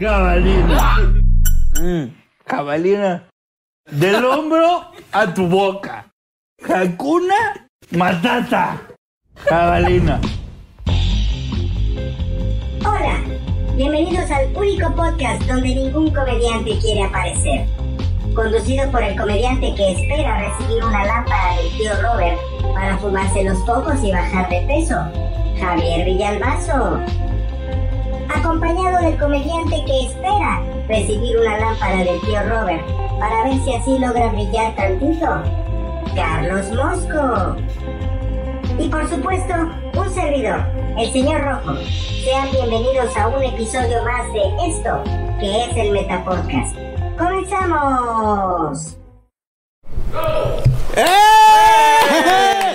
Cabalina. Mm, cabalina. Del hombro a tu boca. Hakuna Matata. Cabalina. Hola, bienvenidos al único podcast donde ningún comediante quiere aparecer. Conducido por el comediante que espera recibir una lámpara del tío Robert para fumarse los focos y bajar de peso, Javier Villalbazo. Acompañado del comediante que espera recibir una lámpara del tío Robert para ver si así logra brillar tantito, Carlos Mosco. Y por supuesto, un servidor, el señor Rojo. Sean bienvenidos a un episodio más de esto, que es el Metapodcast. ¡Comenzamos!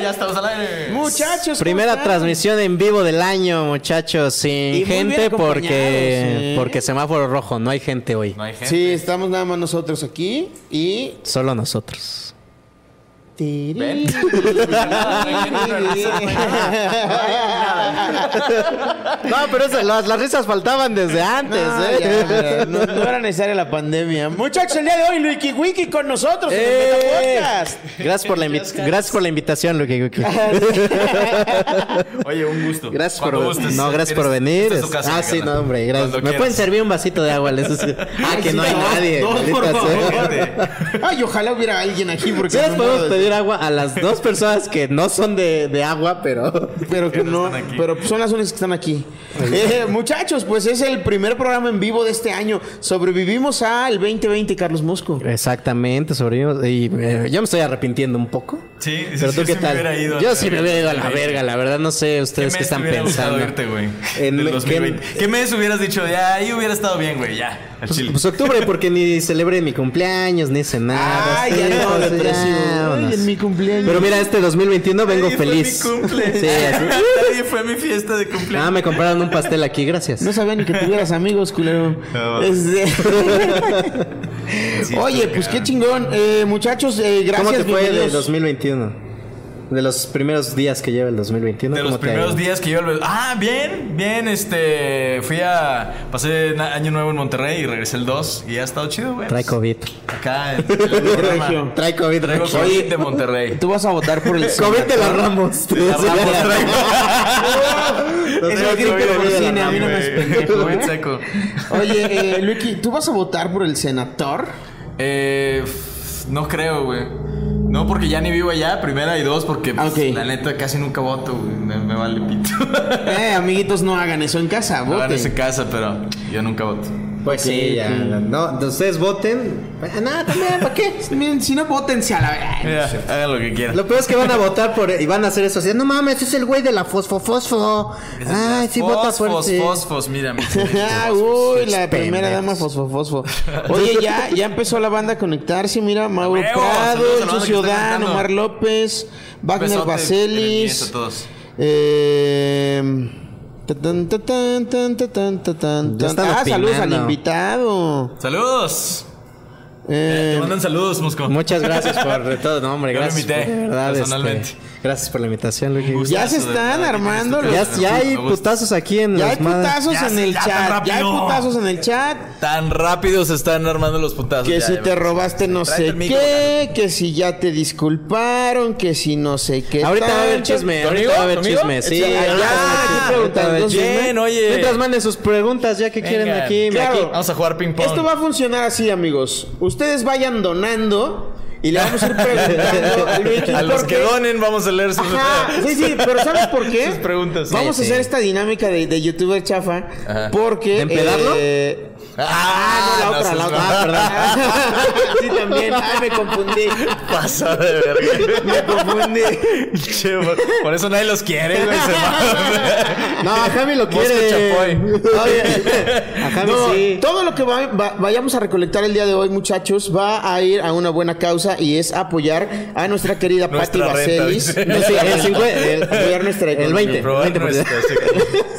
Ya estamos al aire. Muchachos, Primera transmisión en vivo del año, muchachos, sin gente porque sí. porque semáforo rojo, no hay gente hoy, No hay gente. Sí, estamos nada más nosotros aquí y. solo nosotros. ¿Ven? No, pero eso- las, las risas faltaban desde antes, No, ¿eh? ya, no, no era necesaria la pandemia. Muchachos, el día de hoy, Luiki Wiki con nosotros en el ¡Eh! Metapodcast. Gracias por la invi- gracias por la invitación, Luki Wiki. Oye, un gusto. Gracias por gustes. no, gracias por venir. es casa, ah, sí, no, hombre, gracias. Cuando ¿Me quieras. pueden servir un vasito de agua? Les- Ah, que no hay nadie. dos, por maldita favor. sea. Ay, ojalá hubiera alguien aquí porque. Sí pedir agua a las dos personas que no son de, de agua, pero... Pero que no, pero son las únicas que están aquí. Eh, muchachos, pues es el primer programa en vivo de este año. Sobrevivimos al 2020, Carlos Mosco. Exactamente, sobrevivimos. Y eh, yo me estoy arrepintiendo un poco. Sí, sí, Pero sí, tú sí qué tal? ido yo sí me hubiera ido a la verga, la verdad no sé ustedes qué, están pensando. irte? En- Del ¿qué- 2020. ¿Qué mes hubieras dicho? Ya, ahí hubiera estado bien, güey, ya. Pues, chile. pues octubre porque ni celebré mi cumpleaños, ni hice nada. Ay, sí, ya no, pues, depresivo. ya, Ay, en mi cumpleaños. Pero mira, este 2021 vengo Nadie fue feliz. mi cumple. Sí, así. Nadie fue mi fiesta de cumpleaños. Ah, me compraron un pastel aquí, gracias. No sabía ni que tuvieras amigos, culero. No. Este- Oye, pues qué chingón. Eh, muchachos, eh, gracias. ¿Cómo te fue de bienvenidos. 2021? De los primeros días que lleva el 2021. De ¿cómo los te primeros días que yo... el- Ah, bien, bien, este... Fui a... Pasé año nuevo en Monterrey y regresé el 2 y ha estado chido, güey. Trae COVID. Acá en el. Trae COVID, Traigo Regio. COVID de Monterrey. Tú vas a votar por el COVID de la Ramos. La Ramos traigo. Es Traigo el grito COVID por de cine, a mí no me pendejo, COVID ¿eh? seco. Oye, eh, Luiki, ¿tú vas a votar por el senador? Eh, no creo, güey. No, porque ya ni vivo allá, primera y dos, porque pues, la neta casi nunca voto, güey. Me, me vale pito. Eh, amiguitos, no hagan eso en casa, No en voten. ese casa, pero yo nunca voto. Pues sí, ya. No, ustedes voten. Nada, también, ¿para qué? Miren, si no, votense a la verga. Mira, hagan lo que quieran. Lo peor es que van a votar por y van a hacer eso así. No mames, es el güey de la fosfo fosfo. Ay, sí vota Fosfos, fuerte. fosfos, mira. mi- Ah, uy, la primera dama fosfo fosfo. Oye, ya, ya empezó la banda a conectarse. Mira, Mauro Prado, el Ciudadano, conectando. Omar López, Wagner todos. Eh, tan, Ya Ah, saludos al invitado. Saludos. Eh, Te mandan saludos, Mosco. Muchas gracias por todo, no, hombre, Yo lo gracias. invité, por- de verdad, personalmente. este, gracias por la invitación, Luigi. gusto. ya se están armando los. Ya, ya hay putazos aquí en Ya hay putazos Ya en se- el ya chat. Ya hay putazos en el chat. Tan rápido se están armando los putazos. Que ya, si ya te robaste no sé qué, que si ya te disculparon, que si no sé qué. Ahorita va a haber chisme, ahorita va a haber chisme, sí. Échale. ahorita Ya, va a haber ¿qué chisme, preguntas? ahorita va a haber Entonces, chisme. Bien, oye. Mientras manden sus preguntas ya que quieren Venga. aquí. Claro. aquí. Vamos a jugar ping pong. Esto va a funcionar así, amigos. Ustedes vayan donando y le vamos a ir preguntando a Luigi A los que donen vamos a leer sus Ajá, sí, sí, pero ¿sabes por qué? Sus preguntas. Vamos Sí, a hacer sí. esta dinámica de, de youtuber chafa Ajá. porque... ¿De empedarlo? eh, Ah, no, la otra, no, la sí, otra. Ah, perdón. sí, también. Ay, me confundí. Pasa de verga. Me confundí. Che, por, por eso nadie los quiere, güey. No, a Javi lo quiere. A Javi No, sí. Todo lo que va- va- vayamos a recolectar el día de hoy, muchachos, va a ir a una buena causa y es apoyar a nuestra querida Patti Vaselis. dice. No, sí, el 50, el- apoyar nuestra el economía. 20. Probar 20%. nuestra,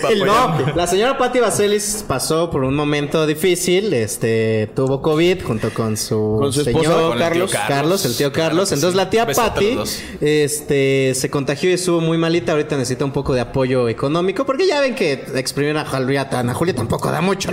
sí, no, la señora Patti Vaselis pasó por un momento difícil. Este tuvo COVID junto con su, Con su esposo señor Con el tío Carlos. Carlos, el tío Claro Carlos. Entonces sí. la tía los dos. este, se contagió y estuvo muy malita. Ahorita necesita un poco de apoyo económico porque ya ven que exprimir a Julieta, Ana Julia tampoco da mucho.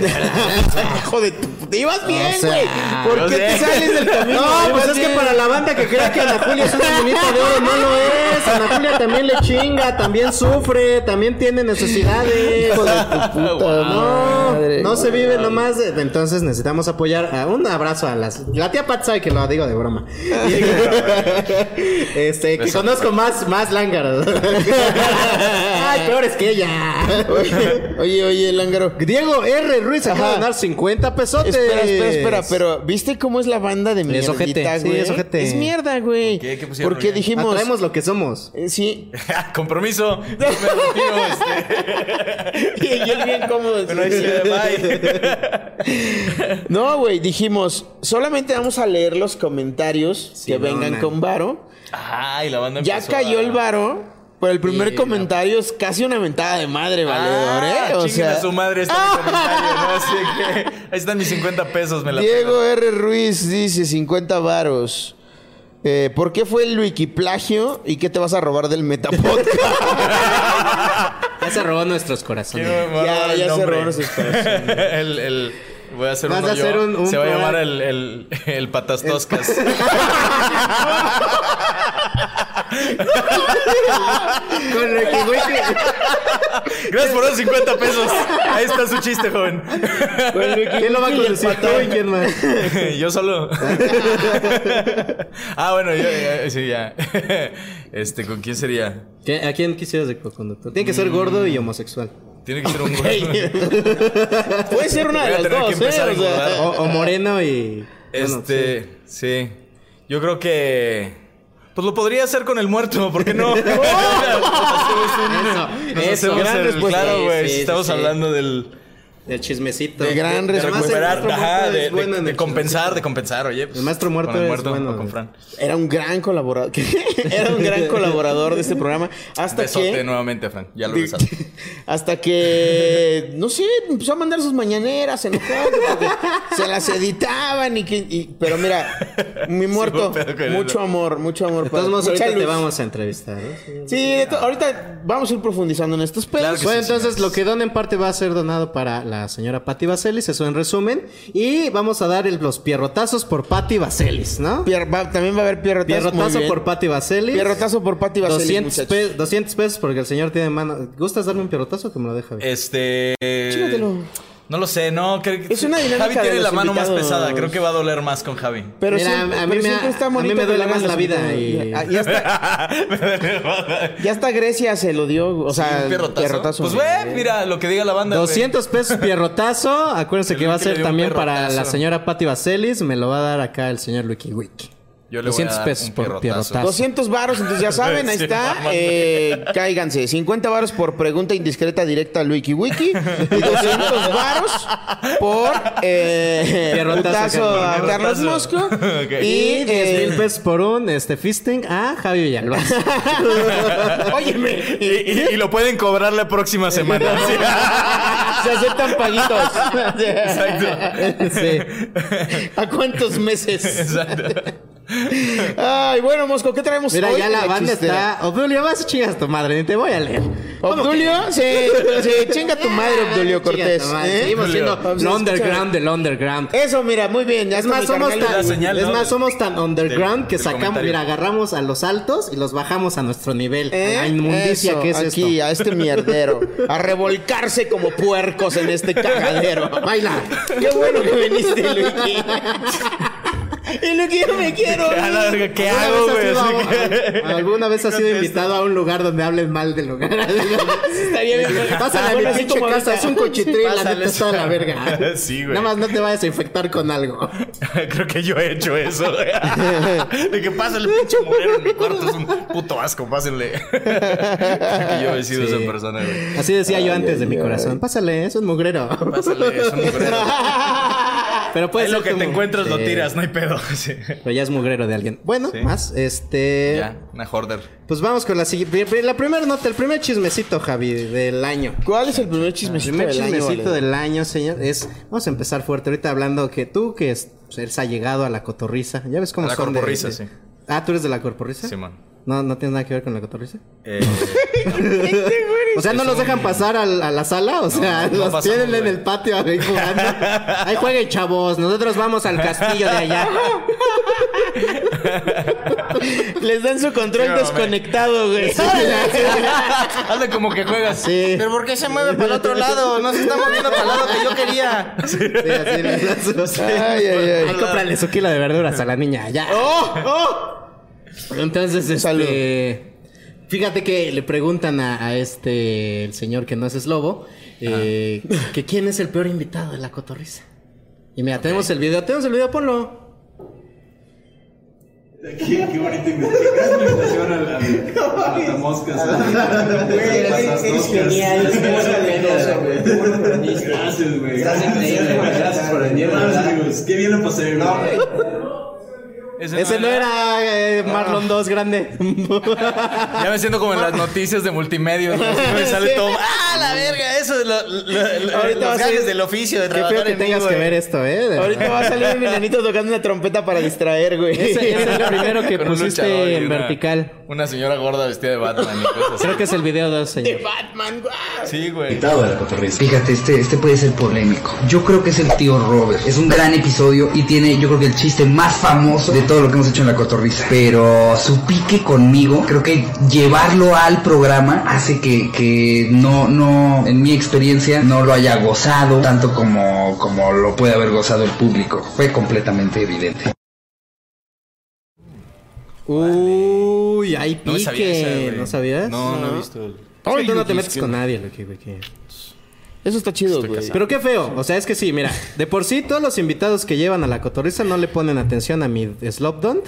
Joder, te ibas bien, güey. ¿Por qué te sales del camino? No, pues es que para la banda que crea que Ana Julia es una minita de oro, no lo es. Ana Julia también le chinga, también sufre, también tiene necesidades. Hijo de tu puta No, madre. no se vive nomás. de- entonces necesitamos apoyar. a- un abrazo a las. La tía Pat sabe que lo digo de broma. este, que conozco más, más lángaros. Ay, peores que ella. Oye, oye, oye, Lángaro. Diego R. Ruiz acaba de ganar 50 pesos. Espera, espera, espera, pero ¿viste cómo es la banda de Es mierdita, ojete, sí, güey? es ojete. Es mierda, güey. ¿Qué? ¿Qué pusieron, Porque güey? dijimos... Atraemos lo que somos. Eh, Sí. Compromiso. Me retiro, este. y él bien cómodo. Ahí sí, bye. No, güey, dijimos, solamente vamos a leer los comentarios que no, vengan con varo. Ay, la banda Ya cayó a- el varo, pero el primer comentario es casi una mentada de madre, valedor, ¿eh? Ah, O a sea, su madre está mi comentario, ¿no? Así que ahí están mis 50 pesos, me la Diego R. Ruiz dice 50 varos. Eh, ¿Por qué fue el wikiplagio y qué te vas a robar del Metapodcast? Ya se robó nuestros corazones. Ya, ya se robaron sus corazones. el, el, voy a hacer Vas uno a hacer yo. un- un Se va a llamar el, el, el Patas Toscas. Con Ricky Wiki. Gracias por los 50 pesos. Ahí está su chiste, joven. ¿Quién lo va a conducir? ¿Tú y quién más? Yo solo. ah, bueno, yo, ya- sí, ya. Este, ¿con quién sería? ¿Qué- ¿A quién quisieras de conductor? Tiene que ser gordo y homosexual. Tiene que ser un güey. Puede ser una de las dos, ¿eh? O sea, engordar. O, o moreno y. bueno, Este, sí. Yo creo que. Pues lo podría hacer con el muerto, ¿por qué no? Un- Eso, eso. Gran el-. Claro, güey. sí, estamos hablando del. El chismecito. De gran De el recuperar, ajá, de, es bueno de- en de el compensar, de compensar, oye. pues, El maestro muerto con el es muerto bueno. o con Fran. Era un gran colaborador. Era un gran colaborador de este programa. Hasta Besote que. nuevamente, Fran. Ya lo besado. Hasta que, no sé, empezó a mandar sus mañaneras, porque se las editaban y que... y- pero mira, mi muerto, mucho amor, mucho amor. Modos, mucha ahorita te luz. vamos a entrevistar. ¿eh? Sí, ahorita vamos a ir profundizando en estos pedos. Claro Bueno, sí, entonces sí. lo que donen parte va a ser donado para la señora Patti Vaselis, eso en resumen. Y vamos a dar el- los pierrotazos por Patti Vaselis, ¿no? Pier- va- también va a haber pierrotazo. Pierrotazo por Patti Vaselis. Pierrotazo por Pati Vaselis, 200, muchachos. pe- 200 pesos porque el señor tiene mano. ¿Gustas darme un pierrotazo que me lo deja bien? Este. Chígatelo. No lo sé, no. creo que- Es una dinámica Javi de tiene los la mano más pesada. Creo que va a doler más con Javi. Pero Mira, siempre, a mí pero me- siempre está a mí me duele más la vida y- Ya está, ya está Grecia se lo dio, o sea, ¿Un pierrotazo? pierrotazo. Pues güey, mira lo que diga la banda. güey. 200 pesos pierrotazo. Acuérdense que va a ser también para la señora Patti Vaselis. Me lo va a dar acá el señor Wiki Wiki. Yo le voy a 200 dar pesos un por pierrotazo. pierrotazo. 200 varos, entonces ya saben, ahí Sí, está. mamá. Eh, cáiganse. 50 varos por pregunta indiscreta directa al Wiki Wiki. Y 200 varos por eh, Pierrotazo, putazo a Carlos. Carlos Mosco. Ok. Y, Y 10 eh, mil pesos por un este, fisting a Javi Villalbazo. Óyeme, Y, y- y lo pueden cobrar la próxima semana. Sí. se aceptan paguitos. Exacto. sí. ¿A cuántos meses? Exacto. Ay, bueno, Mosco, ¿qué traemos Mira, hoy ya la banda chistera? está. Obdulio, vas a chingas tu madre, ni te voy a leer. Obdulio, sí, sí, chinga tu madre, Obdulio Cortés. ¿eh? Seguimos siendo lo underground del underground. Eso, mira, muy bien. Ya Es más, somos tan, señal, es ¿no? más, somos tan underground que sacamos, comentario. mira, agarramos a los altos y los bajamos a nuestro nivel. ¿Eh? A la inmundicia Eso, que es aquí, esto. a este mierdero. A revolcarse como puercos en este cagadero. Baila. Qué bueno que viniste, Luigi. En lo que yo me quiero. A la verga, ¿Qué ¿Alguna hago, güey? ido Así a- a- ¿Alguna vez has sido invitado a un lugar donde hablen mal del lugar? Estaría bien. Pásale a mi pinche casa, es un cochitril, la neta está de la verga. Sí, güey. Nada más no te vayas a infectar con algo. Creo que yo he hecho eso. güey. De que pásale pinche mujer en mi cuarto. Es un puto asco, pásenle. Creo que yo he sido esa persona, güey. Así decía yo antes de mi corazón. Pásale, es un mugrero. Pásale, es un mugrero. Pero puede Es lo que como- te encuentras, lo tiras, no hay pedo. Sí. Pero ya es mugrero de alguien. Bueno, Sí. más, este... Ya, una hoarder. Pues vamos con la siguiente. La primera nota, el primer chismecito, Javi, del año. ¿Cuál es el primer El chismecito primer del año? chismecito vale? del año, señor, es... Vamos a empezar fuerte. Ahorita hablando que tú, que es, pues, eres allegado a la cotorriza. ¿Ya ves cómo A la son de- corporrisa, de- sí. Ah, ¿tú eres de la corporrisa? Simón. No, no tiene nada que ver con la cotorriza. Eh, O sea, no los dejan pasar al- a, la sala, o sea, no los pasamos, tienen en el patio ahí jugando. Ahí jueguen, chavos. Nosotros vamos al castillo de allá. Les dan su control Sí, desconectado, güey. Hazle como que juegas. Sí. Pero ¿por qué se mueve para el otro lado? No se está moviendo para el lado que yo quería. Sí, así les dan su- Ay, ay, ay. Ay, cómprale su kilo de verduras a la niña, ya. ¡Oh! ¡Oh! Entonces, este... Salud. Fíjate que le preguntan a, a este, el señor que no es eslobo, eh, que quién es el peor invitado de la cotorriza. Y mira, tenemos el video, tenemos el video, ponlo. Qué, qué bonita invitación al, al, al Moscas. Eres genial, güey. Gracias, güey. Güey. Gracias por venir, Gracias. Qué bien lo pasé, güey. Ese no era eh, Marlon 2 grande. Ya me siento como en las noticias de multimedia. me sale todo. ¡Ah, la verga! Eso es lo, lo- lo- Ahorita va los a gajes ser- del oficio de Qué feo que en tengas que güey. ver esto, ¿eh? De- Ahorita va a salir un milanito tocando una trompeta para distraer, güey. Ese, ese es el primero que Con pusiste en una- vertical. Una señora gorda vestida de Batman y cosas así. Creo que es el video 2, señor. Batman, güey. Sí, güey. Invitado de la cotorriza. Fíjate, este, este puede ser polémico. Yo creo que es el tío Robert. Es un gran episodio y tiene, yo creo que el chiste más famoso de todo lo que hemos hecho en la cotorriza. Pero su pique conmigo, creo que llevarlo al programa hace que, que no, no, en mi experiencia, no lo haya gozado tanto como, como lo puede haber gozado el público. Fue completamente evidente. Uy, hay pique. No me sabía esa, güey. ¿No sabías? No, no he visto. Es que tú no te metes con nadie, Lucky, Eso está chido, güey. Pero qué feo. O sea, es que sí, mira. De por sí, todos los invitados que llevan a la cotorriza no le ponen atención a mi Slopdont.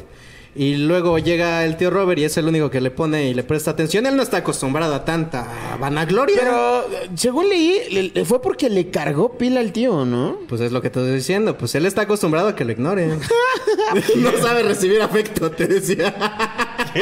Y luego llega el tío Robert y es el único que le pone y le presta atención. Él no está acostumbrado a tanta vanagloria. Pero según leí, le- le- fue porque le cargó pila al tío, ¿no? Pues es lo que te estoy diciendo. Pues él está acostumbrado a que lo ignoren. no sabe recibir afecto, te decía.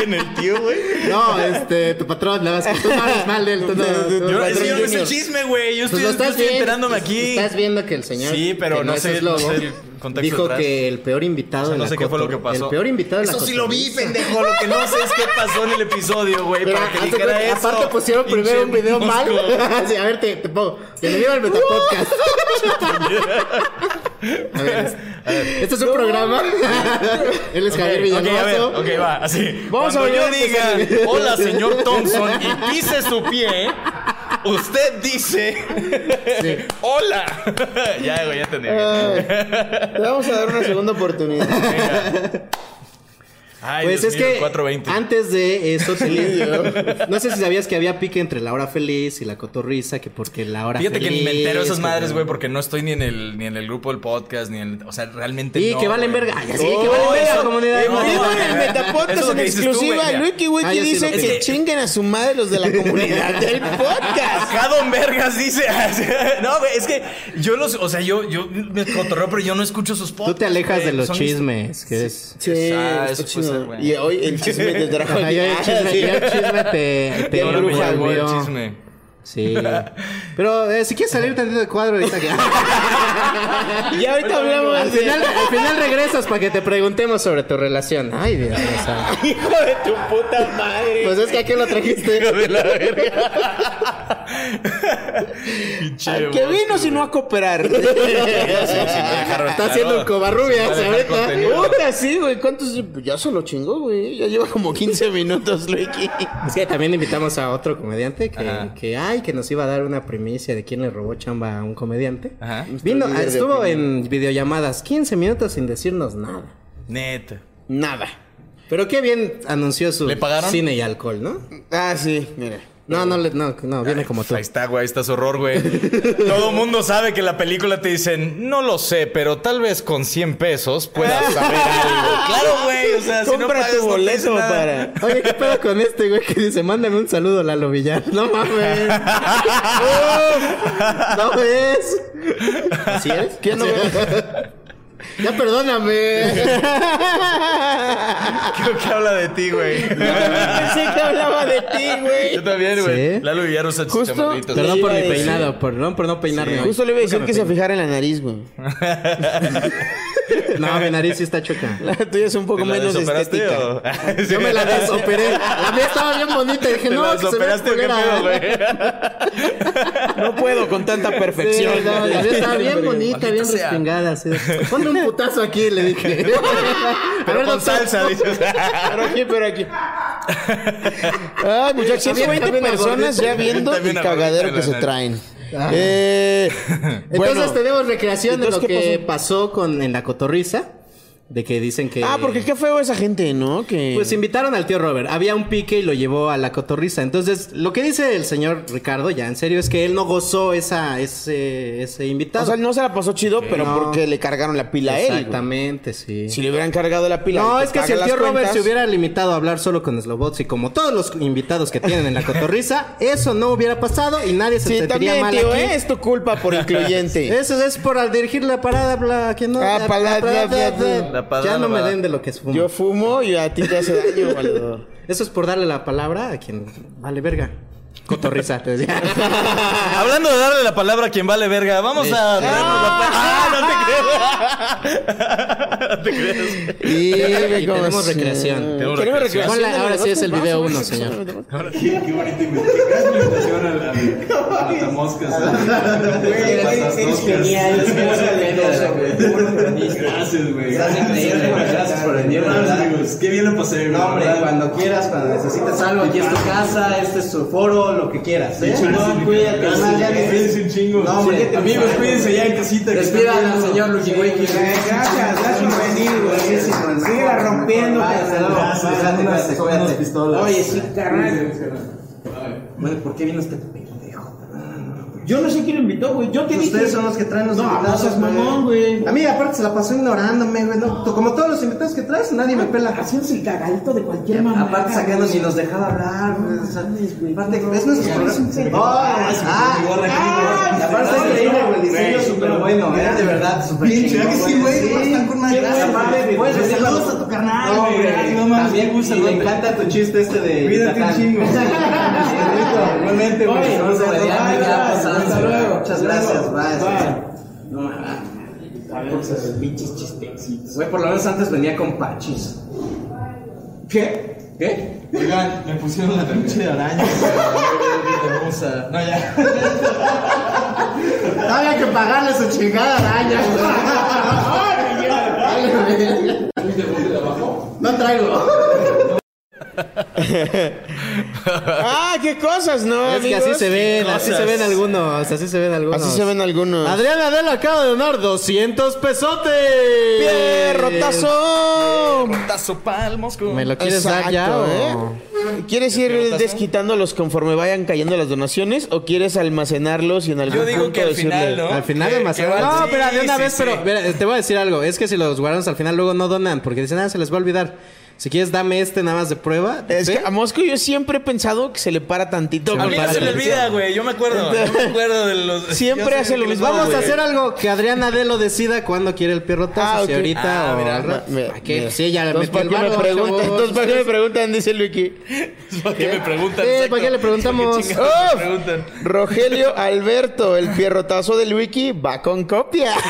¿En el tío, güey? No, este, tu patrón, nada más que tú no mal de él. tú no- tú- Yo, es yo no sé el chisme, güey. Yo Pues estoy, yo viendo, enterándome pues, aquí. Estás viendo que el señor. Sí, pero no es no sé el contexto Dijo que el peor invitado O sea, de no la sé qué fue lo que pasó. El peor invitado de la Eso sí lo vi, pendejo. Lo que no sé es qué pasó en el episodio, güey. Para que dijera cuenta, eso. aparte pusieron primero un video mal. Sí, a ver, te, te pongo. Bienvenido al Metapodcast. a ver, este es un programa. Él es Javier Ok, ok, va, así. Vamos a Cuando yo a empezar. diga, hola, señor Thompson, y pise su pie, usted dice, hola. ya, ya entendí. Te vamos a dar una segunda oportunidad. Ay, Pues Dios es mío, que 420. antes de eso no sé si sabías que había pique entre la hora feliz y la cotorriza, que porque la hora Fíjate feliz. que ni me entero de esas madres, güey, porque no estoy ni en el ni en el grupo del podcast, ni en el, o sea, realmente Y no, que valen verga. Ay, No, que valen verga, eso- comunidad. No, no, en el. Metapodcast en exclusiva. Luiki Wiki Ah, sí dice que chinguen a su madre los de la comunidad del podcast. Acá Don Vergas dice. no, güey, es que yo los. O sea, yo, yo me cotorreo, pero yo no escucho sus podcasts. Tú te alejas de los chismes, que es... Sí, Ah, eso. Y hoy el chisme te trajo Ajá, yo el chisme, yo el chisme te, te, el chisme. Sí. Pero eh, si quieres salir tantito de cuadro ahorita que... Y ahorita hablamos al, final, al final regresas para que te preguntemos sobre tu relación. Ay, Dios mío. Hijo de tu puta madre. Pues es que aquí lo trajiste. de la verga. Pinche ¿A qué mosco, vino si no a cooperar? Está haciendo un cobarrubias ahorita. Puta, sí, güey. ¿Cuántos? Ya se lo chingó, güey. Ya lleva como 15 minutos, Luiki. Es que también invitamos a otro comediante que, Ajá. que ay, que nos iba a dar una primicia de quién le robó chamba a un comediante. Ajá. Vino, estuvo en videollamadas 15 minutos sin decirnos nada. Neta. Nada. Pero qué bien anunció su ¿Le pagaron? cine y alcohol, ¿no? Ah, sí, mira. No, no, no, no, viene como tú. Ahí está, güey, ahí está su horror, güey. Todo mundo sabe que en la película te dicen, no lo sé, pero tal vez con 100 pesos puedas saber algo. Claro, güey, o sea, si no Compra pagas, tu boleto para. Oye, ¿qué pedo con este, güey? Que dice, mándame un saludo a Lalo Villar. No mames. no ves. ¿Así eres? ¿Quién no Ya perdóname. Creo que habla de ti, güey. Pensé que hablaba de ti, güey. Yo también, güey. ¿Sí? Lalo Villar usa Justo-. Perdón por mi peinado, perdón por no peinarme. Justo le iba a decir que se fijara en la nariz, güey. No, mi nariz sí está choca. La tuya es un poco ¿Te la menos estética. o...? Yo me la desoperé. La mía estaba bien bonita. Y dije, ¿Te no, la que se culera. güey? No puedo con tanta Sí, perfección. no, la mía estaba bien bonita, bien respingada. Así. Ponle un putazo aquí, le dije. A Pero ver, con salsa, dices. Pero aquí, pero aquí. Ay, muchachos, 120 También personas ya viendo el cagadero que se la traen. Eh, Entonces bueno. tenemos recreación de lo Entonces, ¿qué que pasó con en la cotorriza. De que dicen que. Ah, porque qué feo esa gente, ¿no? Que... Pues invitaron al tío Robert. Había un pique y lo llevó a la cotorriza. Entonces, lo que dice el señor Ricardo, ya en serio, es que él no gozó esa, ese, ese invitado. o sea, no se la pasó chido, pero No. porque le cargaron la pila a él. Exactamente, sí. Si le hubieran cargado la pila. No, y es que si el tío Robert se hubiera limitado a hablar solo con Slobots y como todos los invitados que tienen en la cotorriza, eso no hubiera pasado y nadie se Sí, sentiría también, mal tío, aquí. es tu culpa por incluyente. Eso es por al dirigir la parada, bla, que no. Ah, la- pala- la parada, bla, bla, bla. La Ya no me den de lo que es fumo. Yo fumo y a ti te hace daño, valedor. Eso es por darle la palabra a quien vale verga. Cotorriza, te decía. Hablando de darle la palabra a quien vale verga, vamos a traernos la pa- ¡Ah! No te creas. no te creas. Y, Y tenemos recreación. Tenemos Tenemos recreación. recreación. Ponla, ahora sí es el video uno, señor. vas, vas. Qué, qué bonita. Qué gran imitación al, al, al matamoscas. eres genial, Gracias, güey. Estás increíble, güey. Gracias por venir, Gracias, amigos. Qué bien lo pasé, güey. No, hombre, ¿verdad? cuando quieras, cuando necesites algo, aquí es tu casa, este es tu foro, lo que quieras. ¿eh? Chingón, cuídate. Además, ya cuídense un chingo. No, Sí. amigos, cuídense ya en casita. Despidan al señor Lucky Wiki. Gracias, gracias por venir, güey. Síguela rompiendo. Gracias, cuídate, cuídate, cuídate. pistolas. Oye, sí, carnal. Bueno, ¿por qué vino este? Yo no sé quién lo invitó, güey. Yo te dije. Ustedes son los que traen los No, invitados. no seas mamón, güey. A mí, aparte, se la pasó ignorándome, güey. No, como todos los invitados que traes, nadie me pela. Haciéndose el cagadito de cualquier mamá. Aparte, sacando ni nos dejaba hablar, güey. O sea, aparte, es nuestro programa. Ah, ah, aparte, increíble, güey. Diseño súper bueno, ¿eh? De verdad, súper Pinche, chingón, ¿a que sí, güey? Están con madre. Pues, decir saludos a tu carnal, No, güey. güey, no mames, también y me encanta tu chiste este de Cuídate un chingo. Güey. Hasta luego. Muchas gracias, bye. Bye. No mames. A ver, esos pinches chistecitos. Güey, por lo menos antes venía con pachis. ¿Qué? ¿Qué? Oigan, me pusieron la pinche araña. Hermosa. No, ya. Había que pagarle su chingada araña. No traigo. Ah, qué cosas, ¿no? Es que así se ven, así se ven algunos, así se ven algunos. Así se ven algunos. Adrián Adela acaba de donar 200 pesotes. ¡Pierrotazo! Tazo palmos. ¿Me lo quieres dar ya Exacto, o...? ¿eh? ¿Quieres ir desquitándolos conforme vayan cayendo las donaciones o quieres almacenarlos y en algún Yo digo punto que al decirle- final, ¿no? Al final va- No, sí, pero de una sí, vez, sí. pero mira, te voy a decir algo. Es que si los guardamos al final luego no donan, porque dicen, ah, se les va a olvidar. Si quieres, dame este nada más de prueba. Es que a Mosco yo siempre he pensado que se le para tantito. A mí se le olvida, güey. Yo me acuerdo. Yo me acuerdo de los... Siempre hace lo mismo, vamos a hacer algo que Adrián Adelo decida cuándo quiere el pierrotazo. Ah, ok. Si ahorita Ah, o mira, al rato. Me- ¿Para qué? Sí, ya le ¿para el qué me preguntan? Entonces, ¿para qué me preguntan? Dice Luiki. ¿Para qué me preguntan? Sí? ¿para qué le preguntamos? ¿Para qué chingados me ¡Oh! preguntan? Rogelio Alberto, el pierrotazo del wiki, va con copia.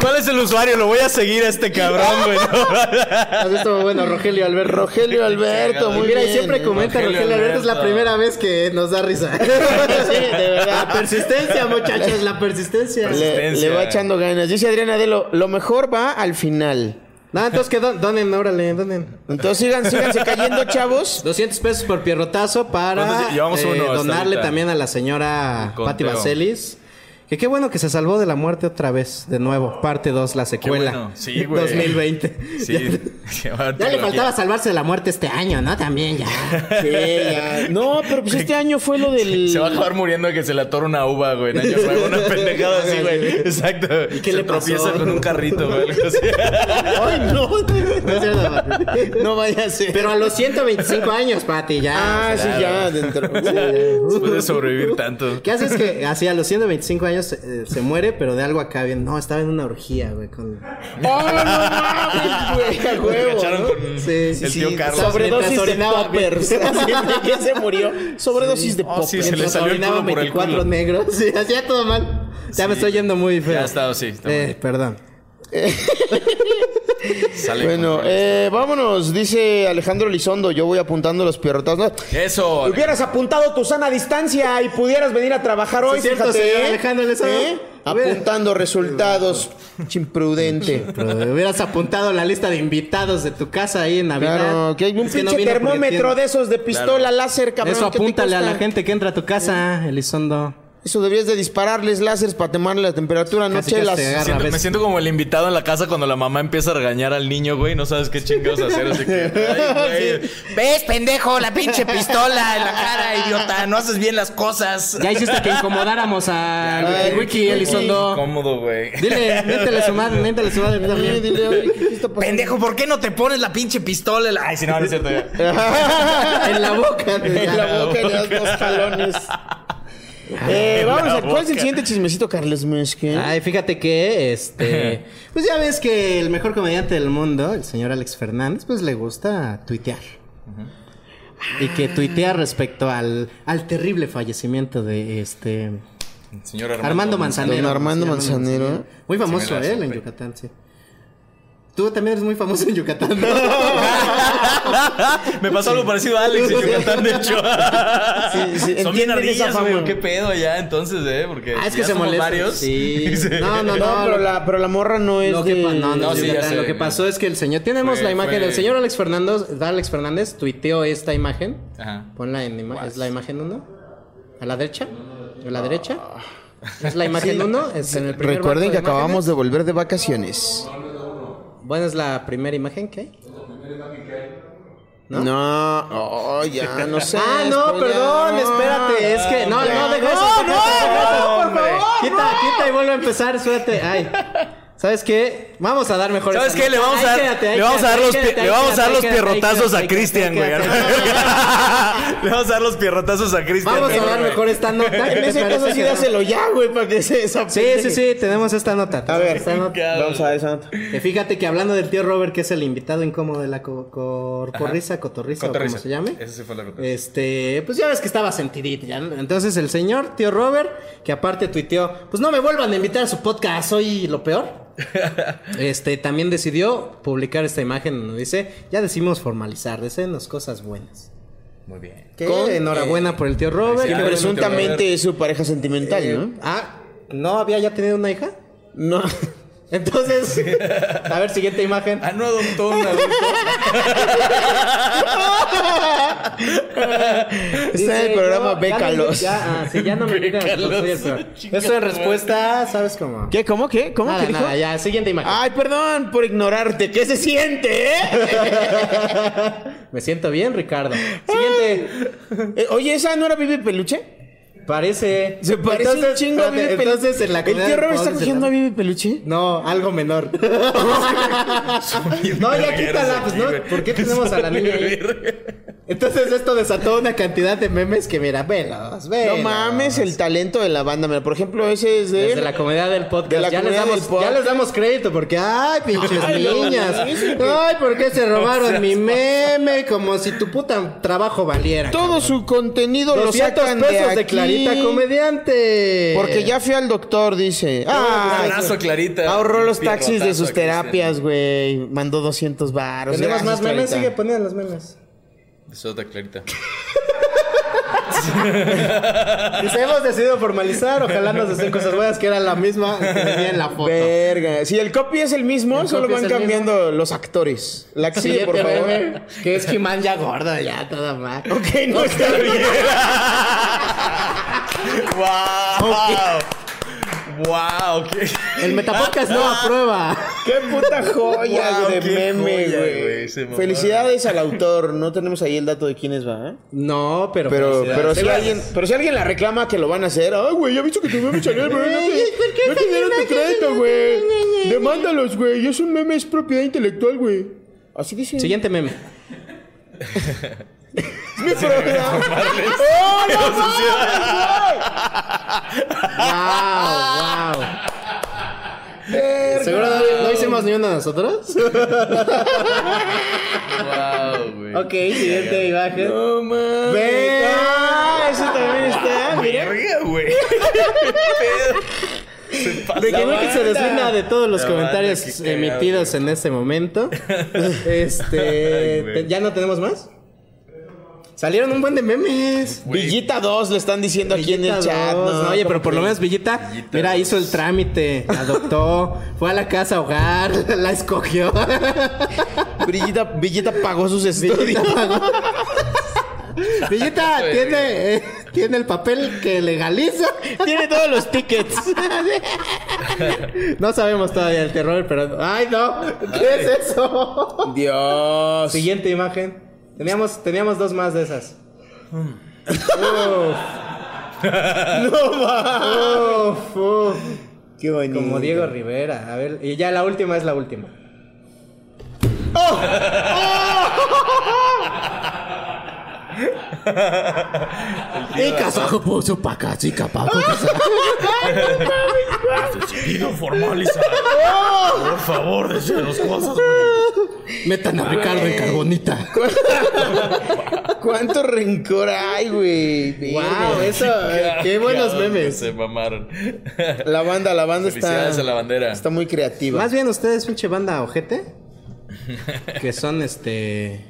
¿Cuál es el usuario? Lo voy a seguir a este cabrón, güey. Has visto, bueno, Rogelio Alberto. Rogelio Alberto, muy Mira, y bien. siempre comenta Rogelio Rogelio Alberto, es la primera vez que nos da risa. Sí, de verdad. La persistencia, muchachos, la persistencia. Le, va echando ganas. Dice Adriana Adelo, lo mejor va al final. No, entonces que don- donen, órale, donen. Entonces sigan, síganse cayendo, chavos. 200 pesos por pierrotazo para ¿Cuántos lle- llevamos eh, donarle también a la señora. Patti Vaselis. Que qué bueno que se salvó de la muerte otra vez, de nuevo. Parte 2, la Qué secuela. bueno. Sí, güey. 2020. Sí. Ya, ya le faltaba salvarse de la muerte este año, ¿no? También ya. Sí, ya. No, pero pues este año fue lo del. Se va a acabar muriendo de que se le atora una uva, güey. En año nuevo, una pendejada así, güey. Exacto. ¿Y qué se le pasó? tropieza con un carrito, güey. Ay, no. No es cierto, Pati. No vaya a ser. Pero a los 125 años, Pati, ya. Ah, sí, ya. Dentro. Después de sobrevivir tanto. ¿Qué haces que así a los 125 años eh, se muere, pero de algo acá bien? No, estaba en una orgía, güey, con... ¡Oh, no mames, güey! Huevo, cacharon ¿no? con Sí, sí, el Sí, tío Carlos. Sobredosis de orinaba. poppers. Que se murió. Sobredosis de Oh, poppers. sí, se le salió el culo por el 24 culo. negros. Sí, hacía todo mal. Ya me estoy yendo muy feo. Ya ha estado, sí. está Eh, perdón. Sale Bueno, eh, vámonos, dice Alejandro Lizondo. Yo voy apuntando los pierrotazos. No, Eso. Hubieras apuntado tu sana distancia y pudieras venir a trabajar hoy, Sí, cierto, fíjate. señor ¿eh? Alejandro Lizondo. ¿Eh? Apuntando resultados. Imprudente. Pero hubieras apuntado la lista de invitados de tu casa ahí en Navidad. Claro, que hay un Es que no pinche termómetro de esos de pistola láser, cabrón. Eso ¿qué te apúntale a la gente que entra a tu casa, Elizondo. Eso deberías de dispararles láseres para temarle la temperatura, no Casi, chelas. agarra. Siento- me siento como el invitado en la casa cuando la mamá empieza a regañar al niño, güey. No sabes qué chingados hacer. Así que, ay, güey. ¿Ves, pendejo? La pinche pistola en la cara, idiota. No haces bien las cosas. Ya hiciste que incomodáramos al Ay, Wiki, Wiki. Elizondo. Cómodo, güey. Dile, métele su madre, métele su madre también. dile, oye, ¿qué- qué está pasando? Pendejo, ¿por qué no te pones la pinche pistola? en la- Ay, si no, no es cierto. ya. en la boca. En la boca le das dos jalones. Eh, vamos a ¿Cuál es el siguiente chismecito, Carlos Mesque? Ay, fíjate que, este... Pues ya ves que el mejor comediante del mundo, el señor Alex Fernández, pues le gusta tuitear. Y que tuitea respecto al, al terrible fallecimiento de este... Señor Armando Manzanero. Armando Manzanero. Muy famoso, Sí la ¿eh? En. Yucatán, sí. Tú también eres muy famoso en Yucatán. ¿no? Me pasó algo parecido a Alex en Yucatán, de hecho. Sí, sí, Son bien ardillas, güey. ¿Qué pedo ya entonces, eh? Porque Ah, es que ya se somos molesta. varios. Sí. Sí. No, no, No, no. pero, la, pero la morra no es Lo que, de... no, no, No, sí, ya Yucatán. sé. Lo que pasó es que el señor... Tenemos Fue- la imagen. fue- El señor Alex Fernández, Alex Fernández tuiteó esta imagen. Ajá. Ponla en ima- ¿Es la imagen 1? ¿A la derecha? ¿A la derecha? ¿Es la imagen 1? Es en el primer Recuerden que acabamos de volver de vacaciones. Bueno, es la primera imagen que hay. No, oh, ya, no sé. Ah, no, ya, perdón, no, espérate. Es que. No, no, deja eso. No, eso. no, por favor. Quita, quita y vuelve a empezar, suerte. Ay. ¿Sabes qué? Vamos a dar mejor. ¿Sabes esta qué? Le vamos a dar, le vamos a dar los, le vamos a dar los pierrotazos a Cristian, güey. Le vamos a dar los pierrotazos a Cristian. Vamos a dar mejor esta nota. ¿Qué En ese caso sí dáselo ya, güey, para que se Sí, sí, sí, tenemos esta nota. A ver, vamos a ver esa nota. Fíjate que hablando del tío Robert, que es el invitado incómodo de la co- corporrisa, cotorrisa, o Cotorriza. como se llame. Esa sí fue la cotorriza. Este, pues ya ves que estaba sentidito. ya. Entonces el señor tío Robert, que aparte tuiteó, pues no me vuelvan a invitar a su podcast, soy lo peor. Este, también decidió publicar esta imagen donde dice, ya decimos formalizar, deseenos cosas buenas. Muy bien. Con- enhorabuena por el tío Robert. Que presuntamente es su pareja sentimental, que- ¿no? Ah, ¿no había ya tenido una hija? No. Entonces, a ver, siguiente imagen. Ah, no adoptó un adulto. Está en el programa yo- ya Bécalos. Ya, ah, sí, ya no me digas. Eso en respuesta, ¿sabes cómo? ¿Qué? ¿Cómo? ¿Qué? ¿Cómo? Nada, ¿Qué dijo? nada, ya, siguiente imagen. Ay, perdón por ignorarte. ¿Qué se siente, eh? Me siento bien, Ricardo. Siguiente. Eh, Oye, ¿esa no era Vivi Peluche? Parece. Se parece un chingo a espérate, Vivi Peluche. Entonces, en la ¿El tío Robert está cogiendo a Vivi Peluche? No, algo menor. no, ya quítala, pues no. ¿Por qué tenemos a la niña ahí? Entonces esto desató una cantidad de memes que mira, velos, No mames el talento de la banda. Mira, por ejemplo, ese es de... Desde la comunidad del podcast. De la ya, les damos, del podcast. ya les damos crédito porque, ay, pinches Ay, niñas. no, Ay, ¿por qué se robaron mi meme? Como si tu puta trabajo valiera. Todo su contenido lo 200 sacan de pesos de, aquí. Clarita Comediante. Porque ya fui al doctor, dice. Ah, abrazo, Clarita. Ahorró los taxis de sus terapias, güey. Mandó 200 baros. Tenemos más memes, sigue poniendo los memes. Sota Clarita. Dice, hemos decidido formalizar, ojalá nos deseen cosas buenas, que era la misma que venía en la foto. Verga. Si el copy es el mismo, El solo copy van es el cambiando los actores. La que sigue, por favor. que es Jimán ya gordo, ya todo mal. Ok, no está bien. ¡Wow! Wow, qué, El Metapodcast no aprueba. ¡Qué puta joya Wow, de meme, güey! Felicidades al autor. No tenemos ahí el dato de quiénes va, ¿eh? No, pero. Pero, pero, si alguien, pero si alguien la reclama que lo van a hacer, ay, güey, ya he visto que tu meme salió, pero no te, no te dieron tu crédito, güey. Demándalos, güey. Es un meme, es propiedad intelectual, güey. Así dice. Siguiente meme. Mi programa. ¡Oh, no mames, Wow, wow. güey! ¿Seguro no, no hicimos ni una nosotros? wow, güey. ok, siguiente imagen. No mames. Ve. Ah, eso también está. Mira. Verga, güey. De que no que se deslinda de todos los La comentarios banda, qué cagado, emitidos en este momento. Este. Ay, güey. ¿Ya no tenemos más? Salieron un buen de memes. Villita 2 le están diciendo aquí en el chat. dos. ¿no? No, oye, pero ¿Cómo por lo menos Villita, mira, hizo el trámite, adoptó, fue a la casa hogar, la escogió. Villita, Villita pagó sus estudios. Villita pagó. Villita tiene, eh, tiene el papel que legaliza. Tiene todos los tickets. No sabemos todavía el terror, pero. ¡Ay, no! ¿Qué es eso? Dios. Siguiente imagen. Teníamos, teníamos dos más de esas. No. Uf, uf. Qué bonito. Como Diego Rivera. A ver, y ya la última es la última. Y casado puso pa' casi capaz. Decidido formalizar. Por favor, decir las cosas, güey. Metan a Ricardo en carbonita. ¿Cuánto rencor hay, güey? Wow, eso, eh, qué buenos memes. Se mamaron. La banda, la banda Felicidades está. a la bandera. Está muy creativa. Más bien ustedes, pinche banda ojete. Que son este.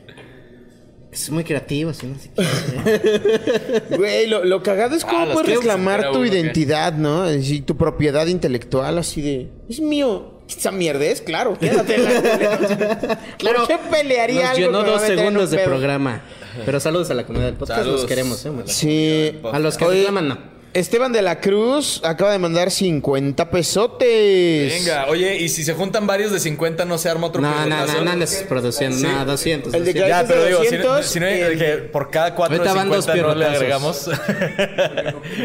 Son muy creativos y no sé qué. Güey, lo, lo cagado es cómo Ah, puedes reclamar tu uno, ¿qué? identidad, ¿no? Es decir, tu propiedad intelectual, así de. Es mío. Esa mierda es, claro. Quédatela. Claro, ¿Por qué pelearía Nos algo va dos en segundos un de pedo? programa. Pero saludos a la comunidad del podcast. Saludos. Los queremos, ¿eh? Sí. A los que Oye, reclaman, no. Esteban de la Cruz acaba de mandar 50 pesotes. Venga, oye, y si se juntan varios de 50, no se arma otro No, no, no, no andes produciendo. Sí. No, 200. El de 200. Ya, pero de digo, si no, 200, si no hay- el- que por cada cuatro de Ahorita van dos 50 no le agregamos.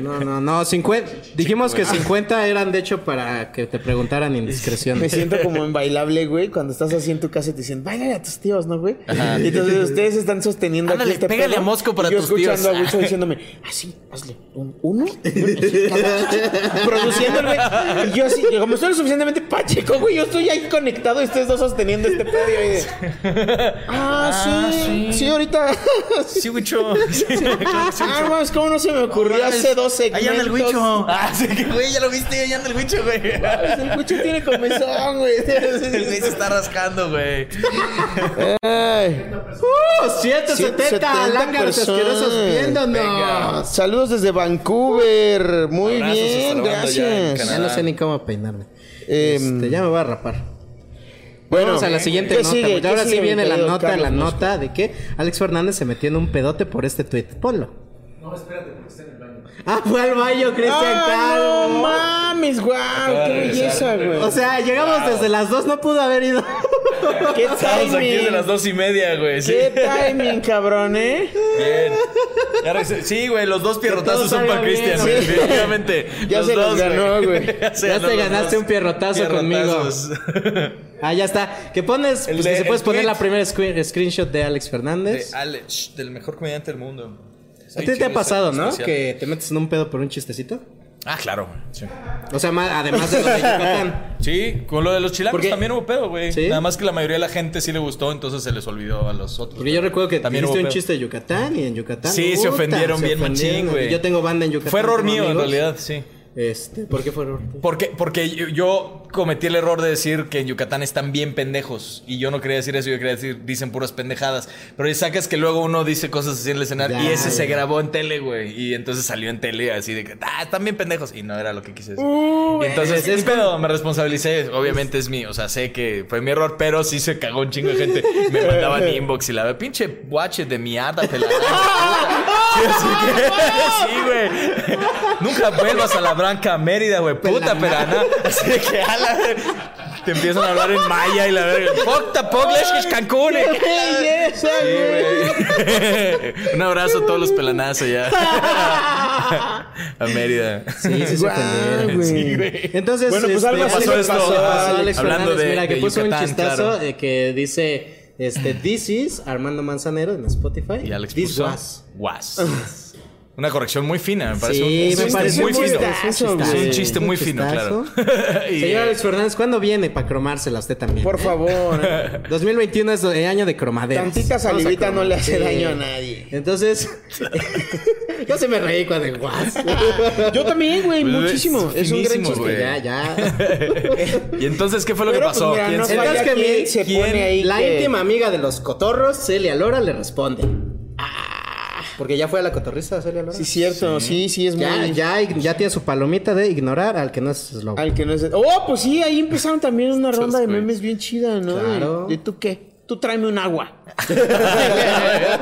No, no, no. 50. Dijimos que 50 eran de hecho para que te preguntaran Me indiscreciones. siento como en bailable, güey, cuando estás así en tu casa y te dicen, bailale a tus tíos, ¿no, güey? Y entonces ustedes están sosteniendo Ándale, aquí este pégale pedo, a Mosco para y yo tus tíos. escuchando a Wicho diciéndome, así, hazle, un uno, produciendo el güey. Y yo así, como estoy lo suficientemente pacheco, güey, yo estoy ahí conectado y ustedes dos sosteniendo este pedo y ahí de, ah, sí, sí, ahorita. Sí, Wicho. Sí, Ah, mames, ¿cómo no se me ocurrió hace dos segmentos? Allá anda el Wicho. Ah, sí, que güey, ya lo viste, allá anda el Wicho, güey. El Wicho tiene comezón, güey. El güey se está rascando, güey. Ay. ¡Uh! 170 lángaros asquerosos viéndonos. Venga. Saludos desde Vancouver. Muy Abrazos bien, ya en gracias. Ya no sé ni cómo peinarme. Em, Este, ya me voy a rapar. bueno, Vamos a la siguiente ¿qué nota. sigue? porque ¿Qué ahora sigue, sí viene la nota, la Mosco? nota de que Alex Fernández se metió en un pedote por este tweet. Ponlo. Ah, fue al baño, Cristian ¡Ah, no mames, guau! ¡Qué belleza, güey! O sea, llegamos desde las dos, no pudo haber ido. ¡Qué Estamos aquí desde timing! las dos y media, güey. Sí. ¡Qué timing, cabrón, eh! Bien. Ya. Sí, güey, los dos pierrotazos son para Cristian, sí. güey. Definitivamente. Ya se los ganó, güey. Ya te ganaste un pierrotazo conmigo. Ah, ya está. ¿Qué pones? Pues de- que se puedes poner tweet. la primera screen- screenshot de Alex Fernández. De Alex, del mejor comediante del mundo. A ti te ha pasado, ¿no? Especial. Que te metes en un pedo por un chistecito. Ah, claro. Sí. O sea, ma- además de lo de Yucatán. Sí, con lo de los chilangos también hubo pedo, güey. ¿Sí? Nada más que la mayoría de la gente sí le gustó, entonces se les olvidó a los otros. Porque yo recuerdo que También hubo un chiste de Yucatán y en Yucatán. Sí, se puta, ofendieron se bien machín, ofendieron. güey. Yo tengo banda en Yucatán. Fue error mío, en amigos. realidad, sí. Este, ¿por qué fue error? Porque, porque yo, cometí el error de decir que en Yucatán están bien pendejos. Y yo no quería decir eso, yo quería decir, dicen puras pendejadas. Pero sacas que luego uno dice cosas así en el escenario. y Ya, ese se grabó en tele, güey. Y entonces salió en tele así de que, ah, están bien pendejos. Y no era lo que quise decir. y entonces, es pedo, me responsabilicé. Obviamente es mío. O sea, sé que fue mi error, pero sí se cagó un chingo de gente. Me mandaban inbox y la pinche guache de miada, pelada. así que- sí, güey. Nunca vuelvas a la Branca Mérida, güey. Puta perana. Así de que ala, te empiezan a hablar en maya y la verga. Pocta, Poglesh, Cancún. belleza, güey! Un abrazo a todos los pelanadas allá. a Mérida. Sí, sí se ofendieron. Sí, güey. Entonces, Bueno, pues este, algo pasó pasó esto, a Alex hablando Fernández, de- mira, que de puso Yucatán, un chistazo claro. que dice, este, This is Armando Manzanero en Spotify. Y Alex This puso was. was. Una corrección muy fina, me parece. Sí, un, me un parece muy fino. chistazo, Es un chiste muy fino, claro. Y, Señor eh, Alex Fernández, ¿cuándo viene para cromársela usted también? Por eh? favor. 2021 es el año de cromaderas. Tantita salivita no le hace. Sí. daño a nadie. Entonces, yo se me reí cuando el guas. Yo también, güey, Pues, muchísimo. Es un gran chiste. güey. Ya, ya. y entonces, ¿qué fue lo Pero, que pasó? pues, mira, ¿Quién no se- falla Entonces que quién mi- se quién- pone ahí La que- íntima amiga de los cotorros, Celia Lora, le responde. Porque ya fue a la cotorriza, Celia Lora. Sí, cierto. Sí, sí, es Ya, muy... ya, ya tiene su palomita de ignorar al que no es slow. Al que no es... Oh, pues sí, ahí empezaron también una ronda de memes bien chida, ¿no? Claro. ¿De tú qué? Tú tráeme un agua.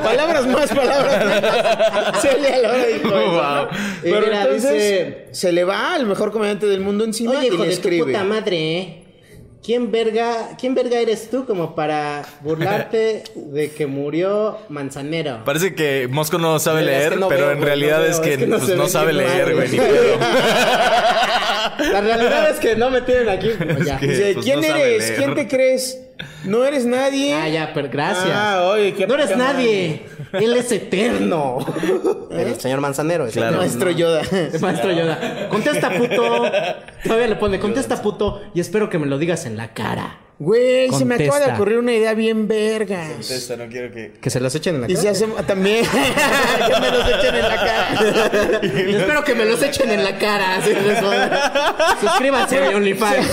palabras más, palabras menos. Celia Lora dijo eso, Wow. ¿no? Y Pero mira, entonces dice- se le va al mejor comediante del mundo encima Oye, y hijo le de tu escribe. puta madre, ¿eh? ¿Quién verga, ¿Quién verga eres tú como para burlarte de que murió Manzanero? Parece que Mosco no sabe Es leer, no pero veo, en güey, realidad no es que, es que no pues, no sabe leer, güey, ni pedo. La realidad es que no me tienen aquí. como ya. que- Dice, pues, ¿quién eres? ¿Quién te crees? No eres nadie. Ah, ya, pero gracias. Ah, oye, qué no eres nadie. Él es eterno. El señor Manzanero. es Claro. Maestro Yoda. El maestro Yoda. Contesta, puto. Todavía le pone, contesta, puto. Y espero que me lo digas en la cara. Güey, se me acaba de Contesta. ocurrir una idea bien verga. Esta no quiero que... Que se los echen en la Y cara. si hacemos también que me los echen en la cara. Y espero que me los echen en la cara. Suscríbanse a OnlyFans.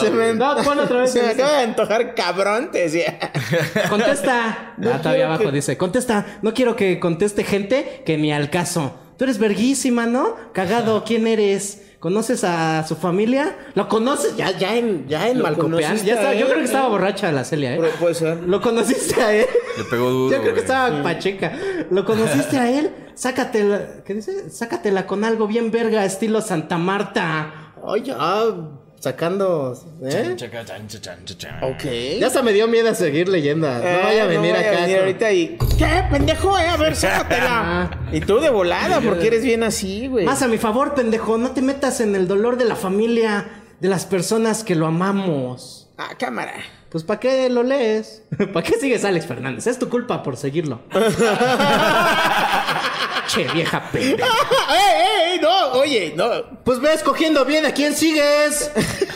Se me, No, pon otra vez. se me acaba de antojar cabrón, te decía. Contesta. No ah, todavía abajo que- dice, contesta. No quiero que conteste gente que ni al caso. Tú eres verguísima, ¿no? Cagado, ¿quién eres? ¿Conoces a su familia? ¿Lo conoces? Ya, ya en, ya en ¿Lo Malcopeán. conociste Ya estaba- a yo él? creo que estaba borracha la Celia, ¿eh? Pero puede ser. ¿Lo conociste a él? Le pegó duro, Yo creo que estaba pacheca. ¿Lo conociste a él? Sácatela. ¿Qué dice? Sácatela con algo bien verga, estilo Santa Marta. Ay, ya. Sacando. ¿Eh? Chaca, chan, cha, chan, cha, chan. Ok. Ya hasta me dio miedo a seguir leyenda. No Eh, vaya a venir vaya acá. venir con- ahorita y. ¿Qué, pendejo? Eh? A ver, sácatela. y tú de volada, porque eres bien así, güey. Más a mi favor, pendejo. No te metas en el dolor de la familia, de las personas que lo amamos. Ah, cámara. Pues ¿para qué lo lees? ¿Para qué sigues a Alex Fernández? Es tu culpa por seguirlo. che, vieja pendeja. ¡Ey, ey! No, oye, no. Pues ve escogiendo bien a quién sigues.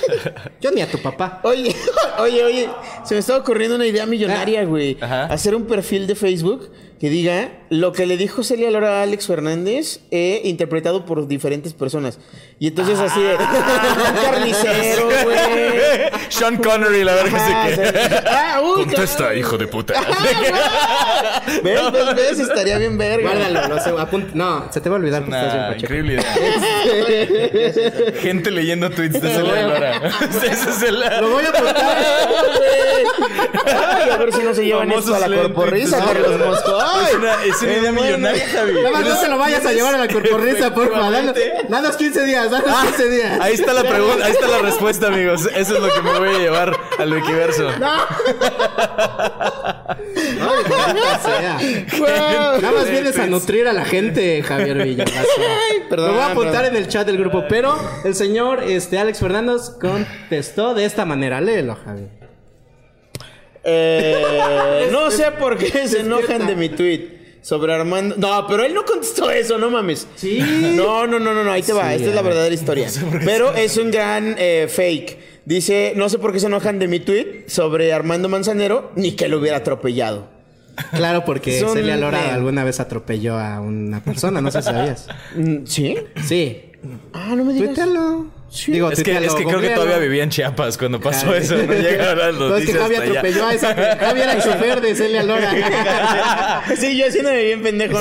Yo ni a tu papá. Oye, oye, oye. Se me está ocurriendo una idea millonaria, güey. Ajá. Hacer un perfil de Facebook que diga lo que le dijo Celia Lora a Alex Fernández, eh, interpretado por diferentes personas. Y entonces así de. un carnicero, güey. Sean Connery, la verdad Ajá, que sí que... se- Ah, uy, Contesta, cabrón. hijo de puta. ¿Ves, ves, ves? Estaría bien verga. Guárdalo, no sé, apunta- No, se te va a olvidar que estás bien pacheco. increíble idea. Gente leyendo tweets de Celia Lora. Ese es el... Lo voy a apuntar. Ay, a ver si no se llevan esto a la corporrisa. Carlos Mosco. Ay, Es una, es una idea millonaria, Javi. Nada más no se lo vayas a llevar a la corporrisa, porfa. Danos, danos 15 días, danos 15 días. Ahí está la pregunta, ahí está la respuesta, amigos. Eso es lo que me voy a llevar al Wikiverso. Ay, maldita sea. Guau. Nada más vienes a nutrir a la gente, Javier Villalbazo. perdón, Lo voy a apuntar perdón. en el chat del grupo, pero el señor este, Alex Fernández contestó de esta manera. Léelo, Javi. Eh, no sé por qué se enojan de mi tweet sobre Armando. No, pero él no contestó eso, no mames. Sí. No, no, no, no, no, ahí te va. Sí, Esta es la verdadera historia. Pero es un gran eh, fake. Dice, no sé por qué se enojan de mi tweet sobre Armando Manzanero, ni que lo hubiera atropellado. Claro, porque Es un Celia Lora alguna vez atropelló a una persona, no sé si sabías. Mm, ¿Sí? Sí. Ah, no me digas. Digo, Es que, es que creo que todavía vivía en Chiapas cuando pasó Claro. eso. No llegaron las No, es que Javi allá. atropelló a esa. Javi era el chofer de Celia Lora. Sí, yo haciéndome bien pendejo.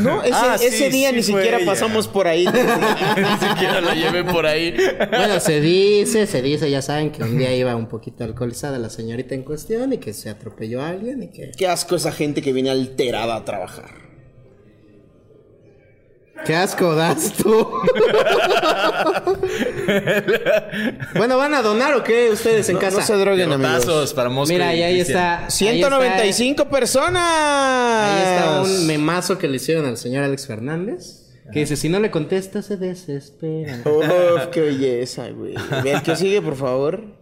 No, no ese, Ah, sí, ese día sí ni siquiera ella. pasamos por ahí. Ni siquiera la llevé por ahí. Bueno, se dice, se dice, ya saben que un día iba un poquito alcoholizada la señorita en cuestión y que se atropelló a alguien y que. Qué asco esa gente que viene alterada a trabajar. ¡Qué asco das tú! bueno, ¿van a donar o qué ustedes en No, casa? no se droguen, amigos. Para Mosca Mira, y ahí está. 195 personas. Ahí está un memazo que le hicieron al señor Alex Fernández. Que dice, si no le contesta, se desespera. Uf, qué belleza, güey. Qué sigue, por favor.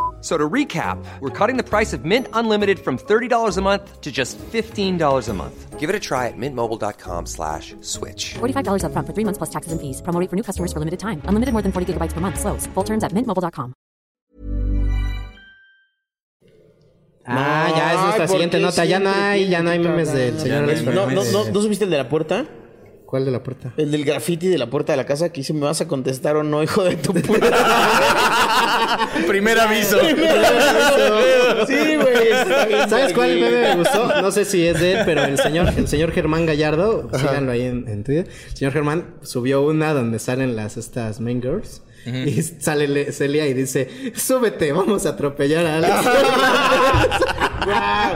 F- So to recap, we're cutting the price of Mint Unlimited from $30 a month to just $15 a month. Give it a try at mintmobile.com slash switch. $45 upfront for three months plus taxes and fees. Promo rate for new customers for limited time. Unlimited more than 40 gigabytes per month. Slows. Full terms at mintmobile.com. Ah, ya es nuestra siguiente nota. Ya no hay, ya no hay que memes del señor no Alex hay No, Fernández. no, no, ¿no subiste el de la puerta? ¿Cuál de la puerta? El del graffiti de la puerta de la casa que dice, ¿me vas a contestar o no, hijo de tu puta? Primer aviso. sí, güey. ¿Sabes cuál meme me gustó? No sé si es de él, pero el señor, el señor Germán Gallardo, síganlo ahí en, en Twitter. El señor Germán subió una donde salen las estas main girls. Y sale Le- Celia y dice, súbete, vamos a atropellar a Alex. Mira,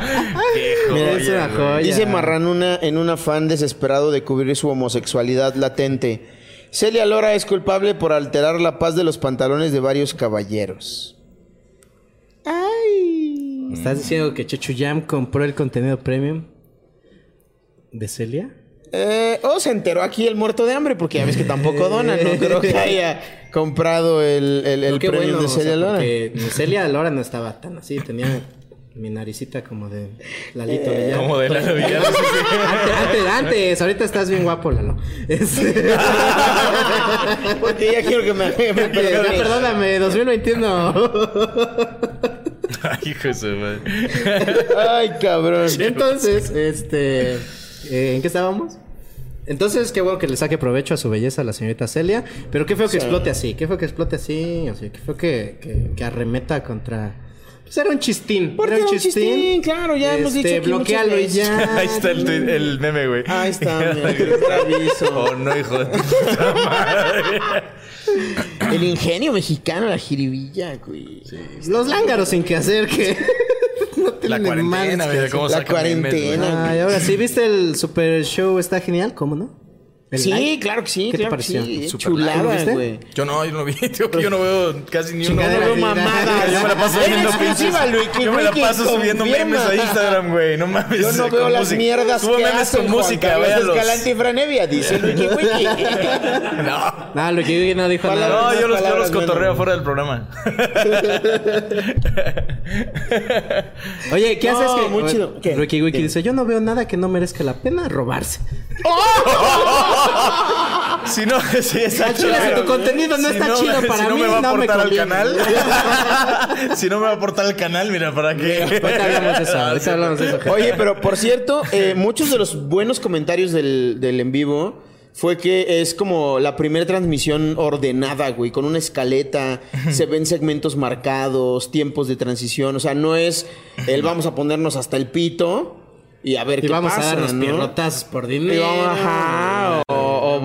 joya, es una joya. Dice Marranuna en un afán desesperado de cubrir su homosexualidad latente. Celia Lora es culpable por alterar la paz de los pantalones de varios caballeros. Ay. ¿Estás diciendo que Chuchuyam compró el contenido premium de Celia? Eh, o se enteró aquí el muerto de hambre, porque ya ves que tampoco dona. No creo que haya comprado el, el, el bueno, de o sea, Celia Lora. Celia Lora no estaba tan así, tenía mi naricita como de Lalito Eh, Villar. Como de Lalo Villar. Antes, antes, antes, ahorita estás bien guapo, Lalo. Este- Porque ya quiero que me, me perdóname, 2021. Ay, hijo de su madre. Ay, cabrón. Entonces, este. eh, ¿En qué estábamos? Entonces, qué bueno que le saque provecho a su belleza a la señorita Celia. Pero qué feo que Sí. explote así. Qué feo que explote así. O sea, qué feo que, que, que arremeta contra. Pues era un chistín. Porque era un chistín, claro, ya hemos dicho Este, bloquealo y ya. Ahí está el, tuit- el meme, güey. Ahí está, aviso. Oh, no, hijo de puta madre. El ingenio mexicano, la jiribilla, güey. Los lángaros sin que hacer que. no La cuarentena, mira cómo La memes, cuarentena. Ay, ahora sí, ¿viste el super show? Está genial, ¿cómo no? ¿El Sí, claro que sí, ¿Qué te claro que pareció? sí. Super live, ¿lo Chulada, güey. Yo no, yo no vi, tío, que yo no veo casi ni uno. Chingadera, No veo mamadas. Yo me la paso En viendo exclusiva. Luis, Yo me la Wiki paso subiendo memes a Instagram, güey. No mames. Yo no veo las música. mierdas que memes hacen con Juan música, véanlos. Escalante y Franevia, dice Luigi Wiki. No. No, que yo no dijo nada. No, yo los, yo los cotorreo fuera del programa. Oye, ¿qué haces que muy chido. ¿Qué? Ricky Wiki dice, yo no veo nada que no merezca la pena robarse. Si no, sí, Al chile, chido. si tu contenido no está chido si para no mí, me va a no aportar al canal. si no me va a aportar al canal, mira, ¿para qué? Ahorita hablamos de eso, ahorita hablamos de eso. gente. Oye, pero por cierto, eh, muchos de los buenos comentarios del, del en vivo fue que es como la primera transmisión ordenada, güey, con una escaleta, se ven segmentos marcados, tiempos de transición, o sea, no es el vamos a ponernos hasta el pito y a ver Y qué vamos pasa, a darnos ¿no? pierrotazos por dinero. Y vamos, ajá,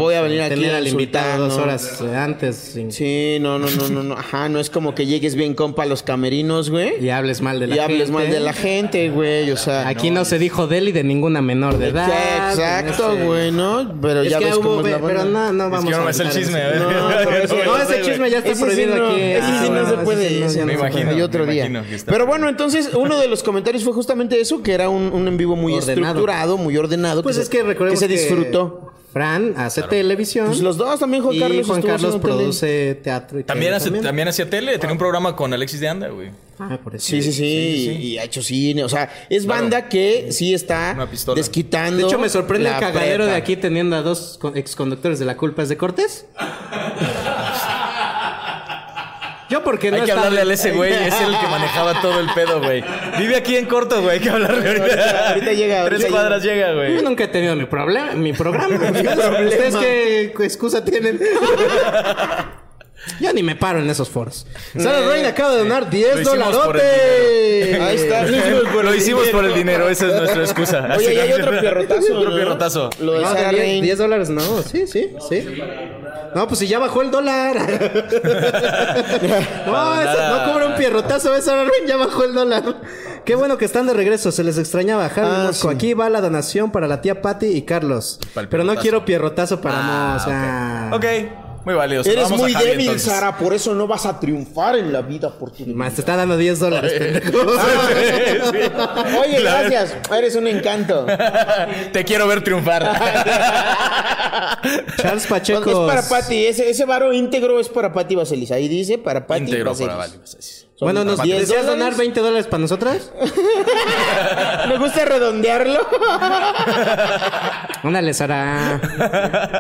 voy a venir aquí al invitado dos horas eh, antes sin- Sí, no, no, no, no, no, ajá, no es como que llegues bien compa a los camerinos, güey. y hables mal de la Y gente. hables mal de la gente, güey, o sea. Aquí no, se dijo de él y de ninguna menor de edad. Exacto, Este- güey, ¿no? Pero Es ya que ves cómo hubo, es la pero no, no Es vamos que yo no a me sé el chisme, a ver. No, No, ese chisme ya está Ese sí prohibido no- aquí. ese sí Ah, no se puede, Me imagino. Hay otro día. que Pero bueno, entonces uno de los comentarios fue justamente eso, que era un, en vivo muy estructurado, muy ordenado. Pues que es que recordemos que se que- disfrutó. Fran hace televisión. Pues los dos también, Juan y Carlos Juan Carlos tele. produce teatro y También, hace, también hacía tele. Tenía un programa con Alexis de Anda, güey. Ah, por eso. Sí, sí, sí, Y, y ha hecho cine. O sea, es Claro. banda que sí está desquitando. De hecho, me sorprende el cagadero de aquí teniendo a dos con- exconductores de La Culpa es de Cortés. Yo porque no Hay que hablarle al ese güey, es el que manejaba todo el pedo, güey. Vive aquí en corto, güey, hay que hablarle ahorita. Ahorita- ahorita llega, Tres ahorita cuadras llega, güey. Yo nunca he tenido mi problema, mi programa. ¿Ustedes qué excusa tienen? Yo ni me paro en esos foros. Sarah Rain acaba de donar 10 Lo hicimos por el dolarotes. Ahí está. Lo hicimos por Lo el hicimos dinero. por el dinero, esa es nuestra excusa. Oye, y hay otro pierrotazo. Otro. Lo de Sarah de 10, Rain. 10 dólares, no, sí, sí, sí. No, pues si ya bajó el dólar. no, eso, no cobra un pierrotazo, esa Rain ya bajó el dólar. Qué bueno que están de regreso, se les extrañaba. Ah, sí. aquí va la donación para la tía Patty y Carlos. Pero no quiero pierrotazo para Ah, ah. ok. Ok, muy válido. Eres Vamos a muy Javi, débil, entonces. Sara, por eso no vas a triunfar en la vida por tu Más te está dando 10 dólares. Oye, gracias. Eres un encanto. Te quiero ver triunfar. Charles Pacheco. Es para Pati. Ese, ese varo íntegro es para Pati Vaselis. Ahí dice para Pati Íntegro para Vali, así. Son Bueno, ¿nos 10 deseas donar 20 dólares para nosotras? Me gusta redondearlo. Ándale, Sara.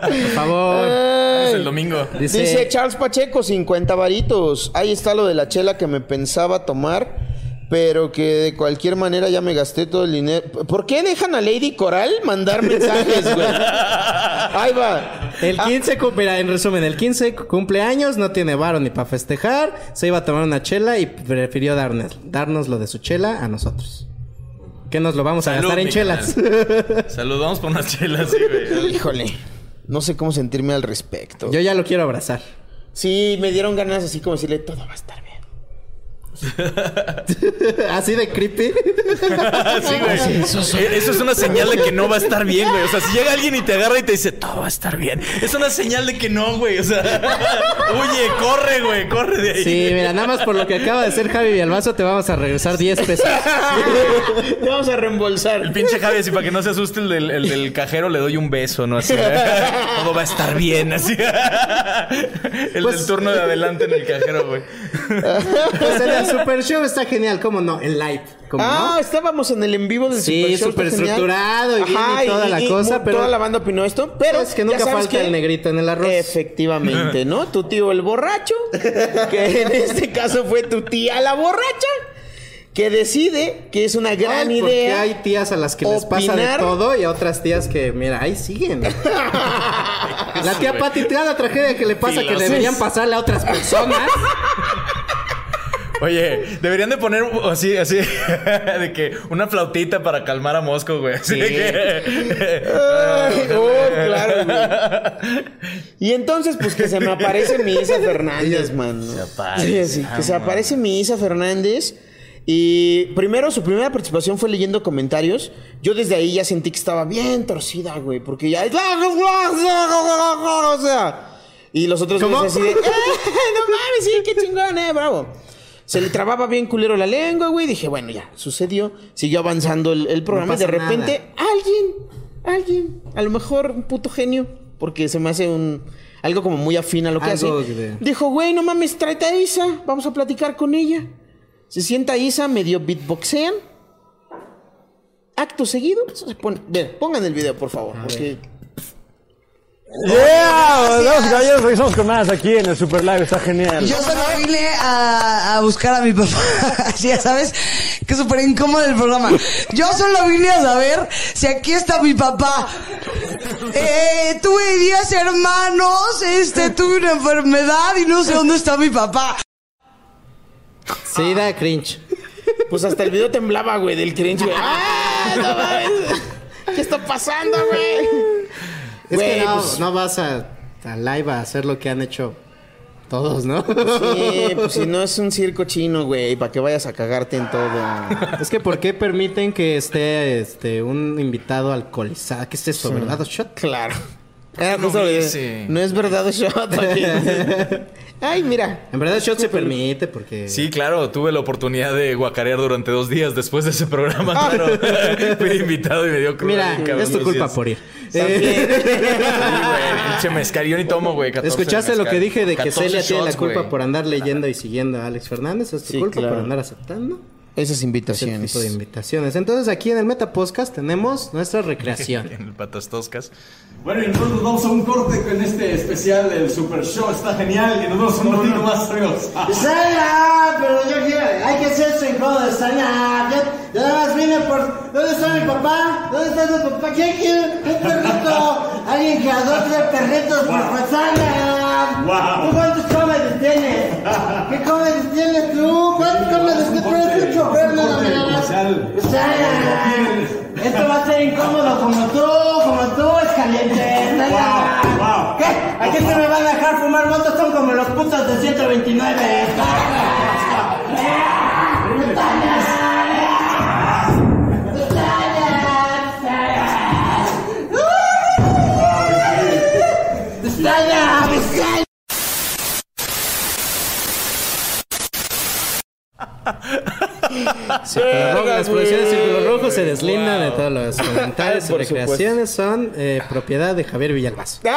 Por favor. Es el domingo. Dice, Dice Charles Pacheco, 50 varitos. Ahí está lo de la chela que me pensaba tomar, pero que de cualquier manera ya me gasté todo el dinero. ¿Por qué dejan a Lady Coral mandar mensajes, güey? Ahí va. El 15, cum- mira, en resumen, el 15 cumpleaños, no tiene varo ni para festejar, se iba a tomar una chela y prefirió darnos, darnos lo de su chela a nosotros. Que nos lo vamos a Salud, gastar en chelas. Saludamos por unas chelas, sí, güey. Híjole. No sé cómo sentirme al respecto. Yo ya lo quiero abrazar. Sí, me dieron ganas así como decirle, todo va a estar bien. Así de creepy. Sí, güey. Eh, Eso es una señal de que no va a estar bien, güey. O sea, si llega alguien y te agarra y te dice, todo va a estar bien. Es una señal de que no, güey. O sea, oye, corre, güey, corre de ahí. Sí, mira, nada más por lo que acaba de hacer Javi Villalbazo, te vamos a regresar 10 pesos. Te vamos a reembolsar. El pinche Javi, así para que no se asuste el del, el del cajero, le doy un beso, ¿no? Así. Todo va a estar bien, así. El Pues- del turno de adelante en el cajero, güey. Pues en el Super Show está genial, ¿cómo no? En live. ¿Cómo Ah, no? estábamos en el en vivo del Sí, Super Show, súper está genial. estructurado y bien y toda la cosa, pero- Toda la banda opinó esto, pero... Es que nunca falta que- el negrito en el arroz. Efectivamente, ¿no? Tu tío el borracho, que en este caso fue tu tía la borracha, que decide que es una gran Ay, porque idea. hay tías a las que les pasa de todo y a otras tías que, mira, ahí siguen. La tía Pati, te da la tragedia que le pasa que deberían pasarle a otras personas. Oye, deberían de poner así, así, de que una flautita para calmar a Mosco, güey. Así de que. Ay, oh, claro, güey. Y entonces, pues que se me aparece mi Isa Fernández, man. ¿no? aparece, Sí, sí, que se aparece mi Isa Fernández. Y primero, su primera participación fue leyendo comentarios. Yo desde ahí ya sentí que estaba bien torcida, güey. Porque ya. O sea. Y los otros así de. "Eh, no mames, sí, qué chingón, eh, bravo. Se le trababa bien culero la lengua, güey. Dije, bueno, ya, sucedió. Siguió avanzando el, el programa y de repente alguien, alguien, a lo mejor un puto genio, porque se me hace un algo como muy afín a lo que Algo hace. de- Dijo, güey, no mames, tráete a Isa, vamos a platicar con ella. Se sienta Isa, medio beatboxean. Acto seguido, se pone- Ve, pongan el video, por favor, porque Yeah, los gallos regresamos con más aquí en el Super Live, está genial. Yo solo vine a, a buscar a mi papá. Así ya sabes que súper incómodo el programa. Yo solo vine a saber si aquí está mi papá. Eh, tuve 10 hermanos, este, tuve una enfermedad y no sé dónde está mi papá. Sí, da cringe. pues hasta el video temblaba, güey, del cringe, güey. ¡Ah, no! ¿Qué está pasando, güey? Es Güey, que no, pues- no vas a, a live a hacer lo que han hecho todos, ¿no? Sí, pues si no es un circo chino, güey, para que vayas a cagarte en todo. Es que ¿por qué permiten que esté este un invitado alcoholizado? ¿Qué es eso, verdad? ¿Shot? Claro. Era No justo es verdad shot. Ay, mira. En verdad, Shot se permite porque. Sí, claro, tuve la oportunidad de guacarear durante dos días después de ese programa, claro. Fui invitado y me dio cruda. Mira, es tu culpa días. por ir. También. Eh, Sí, güey, pinche mezcal. Yo ni tomo, güey. 14 ¿Escuchaste lo que dije de que 14 Celia tiene la culpa güey. por andar leyendo y siguiendo a Alex Fernández? Es tu Sí, culpa claro. por andar aceptando Esas ese invitaciones. tipo de invitaciones. Entonces, aquí en el Meta Podcast tenemos nuestra recreación. En el patas toscas. Bueno, y nosotros nos vamos a un corte con este especial, el Super Show. Está genial. Y nos vemos un ratito más, amigos. Sana, pero yo quiero, hay que hacer su encodo de Sana. Yo, nada más vine por. ¿Dónde está mi papá? ¿Dónde está tu papá? ¿Quién quiere un perrito? Alguien que adopte perritos por Sana. Wow. ¿Tú cuántos cómedes tienes? ¿Qué cómedes tienes tú? ¿Cuántos cómedes que tú eres un chofer nada más? Sana. Esto va a ser incómodo como tú, como tú, es caliente. Sana. ¿Qué? ¿Aquí se me van a dejar fumar motos? Son como los putos de 129. Círculo Rojo, las producciones de Círculo Rojo se deslindan de todos los comentarios y recreaciones. Son eh, propiedad de Javier Villalbazo.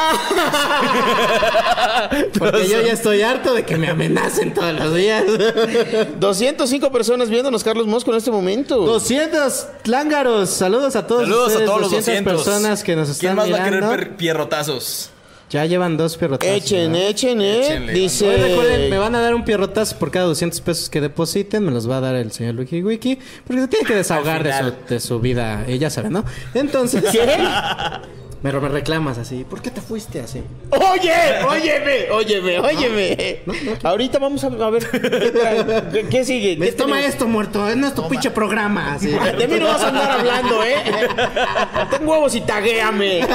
Porque yo ya estoy harto de que me amenacen todos los días. 205 personas viéndonos, Carlos Mosco, en este momento. 200 lángaros. Saludos a todos Saludos a todos los 200 personas que nos ¿Quién están más va a querer pierrotazos? Ya llevan dos pierrotazos. Echen, ¿verdad? echen, eh. Échenle, Dice. Recuerden, me van a dar un pierrotazo por cada 200 pesos que depositen. Me los va a dar el señor Wiki Wiki. Porque se tiene que desahogar de su, de su vida. Ella sabe, ¿no? Entonces. Me, me reclamas así. ¿Por qué te fuiste así? Oye, óyeme, óyeme, óyeme. Ahorita vamos a, a ver. ¿Qué, ¿Qué- qué sigue? ¿Qué toma tenemos? esto, muerto. No es tu pinche programa. Así. De mí no vas a andar hablando, ¿eh? Ten huevos y taguéame.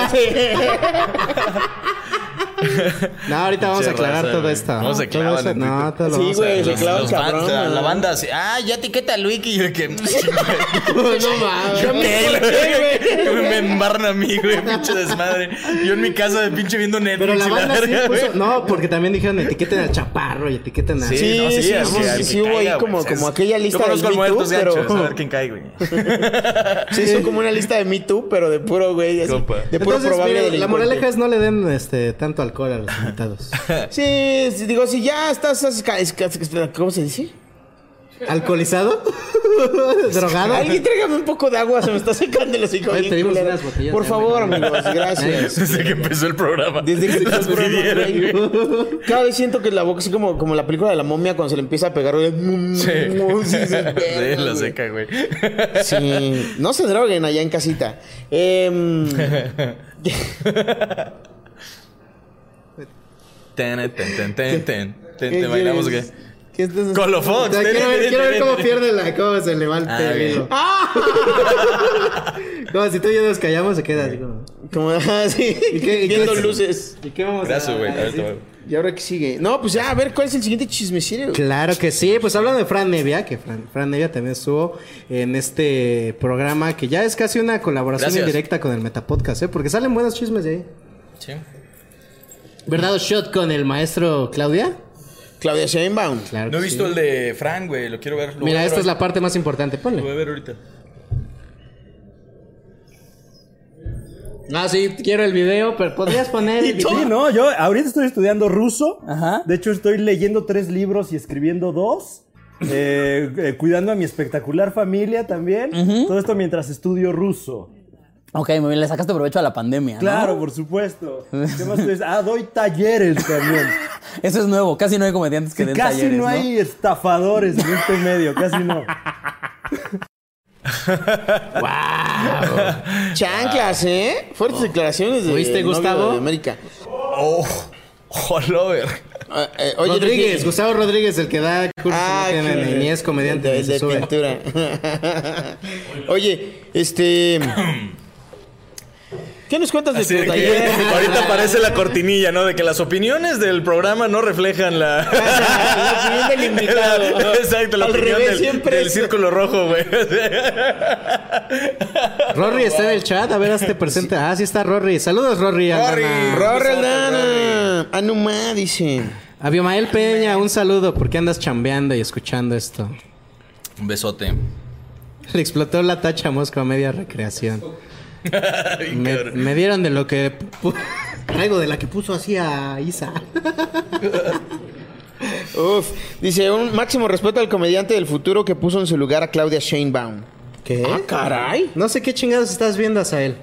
No, ahorita vamos a aclarar raza, todo esto. Vamos a Todo clavar eso- No, todo lo Sí, vamos a- güey, se clavan cabrón. fans, la, ¿no? banda así, ah, ya etiqueta al wiki. Y yo que. No mames. Yo ¿Por qué, qué, güey. Que güey? me embarran a mí, güey, pinche desmadre. Yo en mi casa de pinche viendo Netflix. Pero la banda sí verga, puso. No, porque también dijeron etiqueten al chaparro y etiqueten a. Sí, Sí, no, sí, sí, así, sí, al sí hubo ahí como- como aquella lista conozco Me muertos Too, pero- a ver quién cae, güey. Sí, son como una lista de Me Too, pero de puro güey. De puro Entonces, probable la moraleja es no le den este tanto alcohol a los invitados. Sí, sí, digo, si ya estás. ¿Cómo se dice? ¿Alcoholizado? ¿Drogado? Alguien tráigame un poco de agua, se me está secando unas botellas Por favor, amigos, gracias. Desde que empezó el programa. Desde que empezó el programa. Cada vez siento que la boca así como, como la película de la momia cuando se le empieza a pegar. güey. Sí. Sí, sí, Sí, la seca, güey. Sí, no se droguen allá en casita. Em, Ten, ten, ten, ten, ten. Ten, ¿qué ¿Te bailamos o qué? ¿Qué estás sea, quiero ver, quiero ver cómo pierde la. cómo se levanta Ah, el bien. hilo. Como si tú y yo nos callamos, se queda así como. Como así, ¿Y qué- y qué viendo es? luces. ¿Y qué vamos Gracias, a güey. Ahorita voy. ¿Y ahora qué sigue? No, pues ya, a ver, ¿cuál es el siguiente chismecillo? Claro que sí, pues hablando de Fran Nevia, que Fran, Fran Nevia también estuvo en este programa que ya es casi una colaboración Gracias. indirecta con el Metapodcast, ¿eh? porque salen buenos chismes de ahí. Sí. ¿Verdad o shot con el maestro Claudia? Claudia Sheinbaum. Claro. No he visto sí. el de Frank, güey. Lo quiero ver. Lo Mira, ver esta es la parte más importante, Lo voy ponle. a ver ahorita. Ah, sí, quiero el video, pero podrías poner el Sí, no, yo ahorita estoy estudiando ruso. Ajá. De hecho, estoy leyendo tres libros y escribiendo dos. Eh, eh, cuidando a mi espectacular familia también. Todo esto mientras estudio ruso. Ok, muy bien, le sacaste provecho a la pandemia. ¿no? Claro, por supuesto. ¿Qué más Ah, doy talleres también. Eso es nuevo, casi no hay comediantes que Sí, den casi talleres, no hay estafadores en este medio, casi no. Chanclas, ¿eh? Fuertes declaraciones de ¿Oíste, Gustavo? de América. Oh, Lover. Ah, eh, oye, Rodríguez. Gustavo Rodríguez, el que da cursos Ah, en que- niñez comediante. de, se de sube. pintura. Oye, este. ¿Qué nos cuentas de Así tu de que taller? ahorita aparece la cortinilla, ¿no? De que las opiniones del programa no reflejan la... La opinión del invitado. Exacto, la Al opinión revés, del, siempre del círculo rojo, güey. Rory está en el chat, a ver, hazte presente. Ah, sí está Rory. Saludos, Rory. Rory, Aldana. Rory Aldana. Anuma, dice. Abimael Peña, un saludo. ¿Por qué andas chambeando y escuchando esto? Un besote. Le explotó la tacha a Mosco a media recreación. Me, me dieron de lo que traigo de la que puso así a Isa. Uf. Dice, un máximo respeto al comediante del futuro que puso en su lugar a Claudia Sheinbaum. ¿Qué? Ah, caray. No sé qué chingados estás viendo, Asael.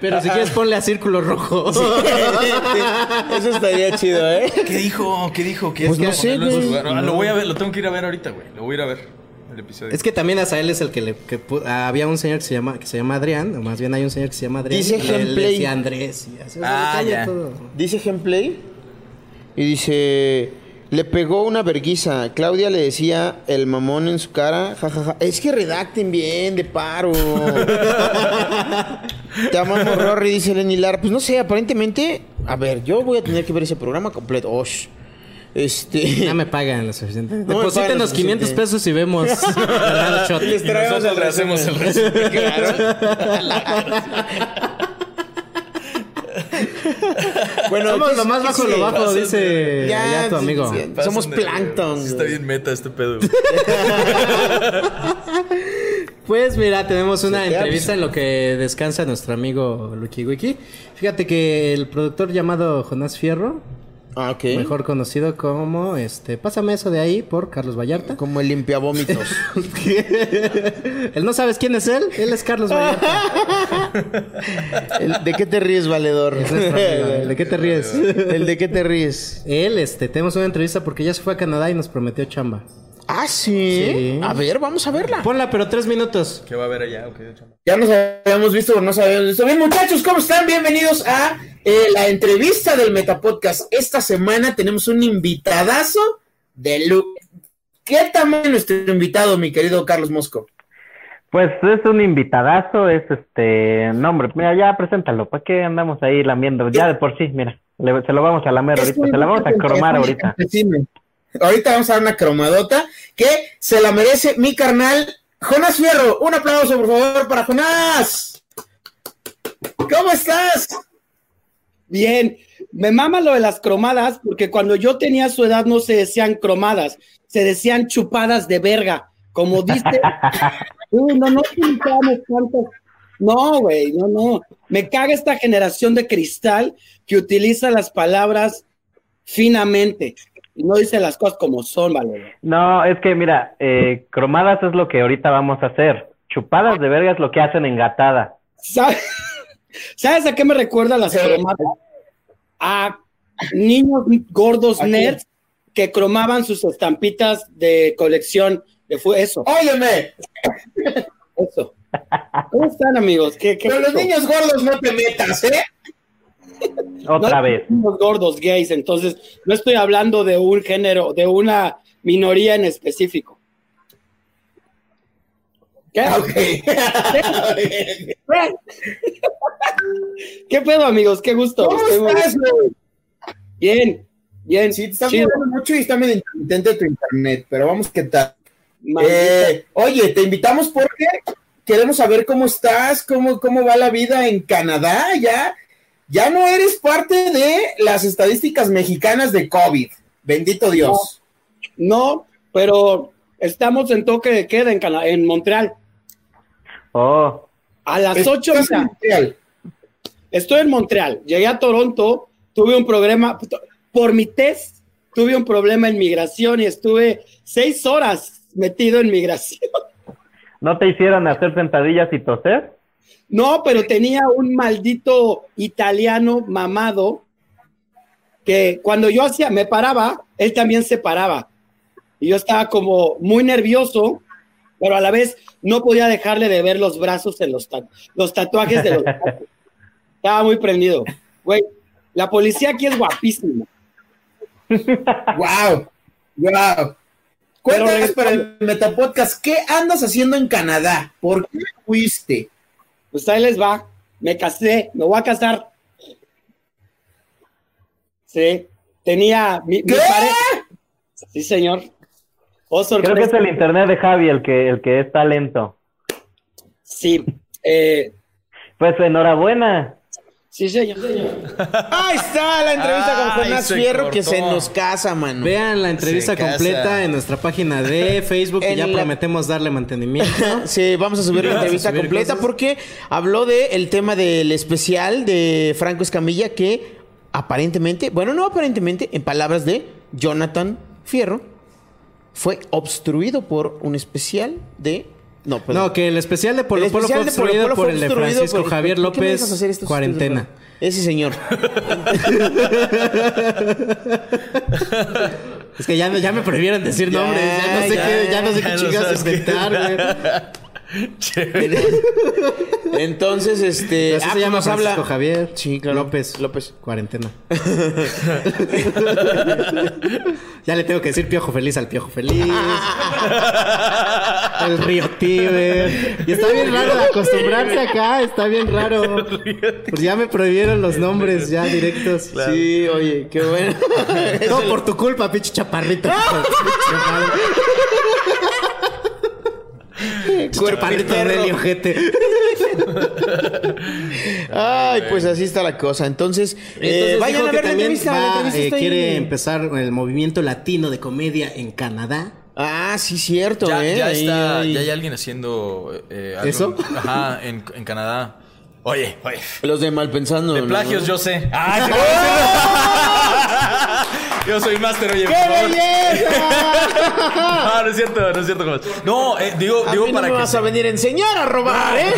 Pero si quieres ponle a círculo rojo. Eso estaría chido, ¿eh? ¿Qué dijo? ¿Qué dijo? ¿Qué Pues es? no sé, güey. Ah, Lo voy a ver, lo tengo que ir a ver ahorita, güey. Lo voy a ir a ver. El episodio. Es que también Asael es el que le... que ah, había un señor que se llama que se llama Adrián, o más bien hay un señor que se llama Adrián. Dice Gameplay. decía Andrés. Y así, Ah, cambia ya. todo. Dice Gameplay y dice, le pegó una verguiza. Claudia le decía el mamón en su cara, jajaja. Es que redacten bien, de paro. Te amamos, Rory, dice Lenny Lara. Pues no sé, aparentemente, a ver, yo voy a tener que ver ese programa completo. Osh. Este. Ya me pagan lo suficiente. No me pagan lo Deposítenos 500 suficiente. pesos y vemos. Shot. Les traemos el hacemos el resumen. Bueno, Somos ¿qué- lo más bajo, sigue? lo bajo, dice de- ya tu sí, amigo. sí, Somos plancton. Sí, Está bien meta este pedo. Pues mira, tenemos una Sí, entrevista en lo que descansa nuestro amigo Lucky Wiki. Fíjate que el productor llamado Jonás Fierro, Ah, ok. mejor conocido como este, pásame eso de ahí por Carlos Vallarta. Como el limpiavómitos. él no sabes quién es él, él es Carlos Vallarta. ¿De qué te ríes, valedor? Es amigo. ¿De qué te ríes? ¿El de qué te ríes? Él, este, tenemos una entrevista porque ya se fue a Canadá y nos prometió chamba. Ah, ¿sí? Sí. A ver, vamos a verla. Ponla, pero tres minutos. ¿Qué va a haber allá? Ya nos habíamos visto o no nos habíamos visto. Bien, muchachos, ¿cómo están? Bienvenidos a eh, la entrevista del Metapodcast. Esta semana tenemos un invitadazo de lu ¿Qué tamaño es nuestro invitado, mi querido Carlos Mosco? Pues es un invitadazo, es este, no hombre, mira, ya preséntalo, ¿para qué andamos ahí lamiendo? Ya de por sí, mira, le- se lo vamos a lamer ahorita, se la vamos a cromar ahorita. Decime. Ahorita vamos a dar una cromadota que se la merece mi carnal Jonás Fierro. Un aplauso, por favor, para Jonás. ¿Cómo estás? Bien, me mama lo de las cromadas, porque cuando yo tenía su edad no se decían cromadas, se decían chupadas de verga, como dice. Uy, no, no tantas. No, güey, no, no. Me caga esta generación de cristal que utiliza las palabras finamente no dice las cosas como son, vale. No, es que mira, eh, cromadas es lo que ahorita vamos a hacer, chupadas de verga es lo que hacen en gatada. ¿Sabes, ¿Sabes a qué me recuerda las cromadas? A niños gordos nerds que cromaban sus estampitas de colección de fue eso. Óyeme, Eso. ¿Cómo están, amigos? ¿Qué, qué con los niños gordos no te metas, ¿eh? Otra No, vez. Gordos gays, entonces no estoy hablando de un género, de una minoría en específico. ¿Qué? ¿Qué pedo, amigos? Qué gusto. ¿Cómo muy- estás, güey? Bien, bien. Sí, te estás chido. moviendo mucho y está medio intermitente tu internet, pero vamos, ¿qué tal? Eh, oye, te invitamos porque queremos saber cómo estás, cómo, cómo va la vida en Canadá. Ya, ya no eres parte de las estadísticas mexicanas de COVID. Bendito Dios. No, pero estamos en toque de queda en, Cana- en Montreal. Oh, A las Estás 8 en Montreal. Estoy en Montreal. Llegué a Toronto, tuve un problema, por mi test, tuve un problema en migración y estuve seis horas metido en migración. ¿no te hicieron hacer sentadillas y toser? No, pero tenía un maldito italiano mamado que cuando yo hacía, me paraba, él también se paraba. Y yo estaba como muy nervioso, pero a la vez no podía dejarle de ver los brazos en los, ta- los tatuajes de los brazos. Estaba muy prendido. Güey, la policía aquí es guapísima. Wow. Wow. Cuéntanos para el Metapodcast, ¿qué andas haciendo en Canadá? ¿Por qué fuiste? Pues ahí les va. Me casé, me voy a casar. Sí, tenía mi, mi pareja. Sí, señor. Oh, Creo que sorpresa. es el internet de Javi el que, el que está lento. Sí. Eh, Pues enhorabuena. Sí, señor. Ahí está la entrevista con Jonás Fierro que se nos casa, mano. Vean la entrevista Se casa. completa en nuestra página de Facebook, que ya la- prometemos darle mantenimiento. Sí, vamos a subir la entrevista subir completa cosas. porque habló del el tema del especial de Franco Escamilla que aparentemente, bueno, no aparentemente, en palabras de Jonathan Fierro, fue obstruido por un especial de... No. No, que el especial de Polo Polo obstruido Polo por el de Francisco por- Javier ¿por qué me López, cuarentena. Ese señor. Es que ya, ya me prohibieron decir nombres, ya no sé ya, qué, ya no sé qué qué- inventar, güey. Entonces, este... Así ah, se llama nos Francisco habla... Javier Sí, claro. López. López. Cuarentena. ya le tengo que decir piojo feliz al piojo feliz. el río Tíber. Y está bien raro de acostumbrarse acá, está bien raro. Pues ya me prohibieron los nombres ya directos. Sí, oye, qué bueno. Todo por tu culpa, pinche chaparrito. perro. del ojete. Ay, pues así está la cosa. Entonces, eh, vayan a ver la entrevista. la va, entrevista eh, está ahí. quiere empezar el movimiento latino de comedia en Canadá. Ah, sí, cierto, Ya, ¿eh? ya Ahí está, hay- ya hay alguien haciendo eh, algo- ¿Eso? Ajá, en, en Canadá. Oye, oye. Los de Malpensando. De ¿no? plagios yo sé. Ah, sí, Yo soy máster, oye. ¡Qué por belleza! No, no es cierto, no es cierto. No, eh, digo, A digo mí no para me que. vas a venir a enseñar a robar, ¿eh?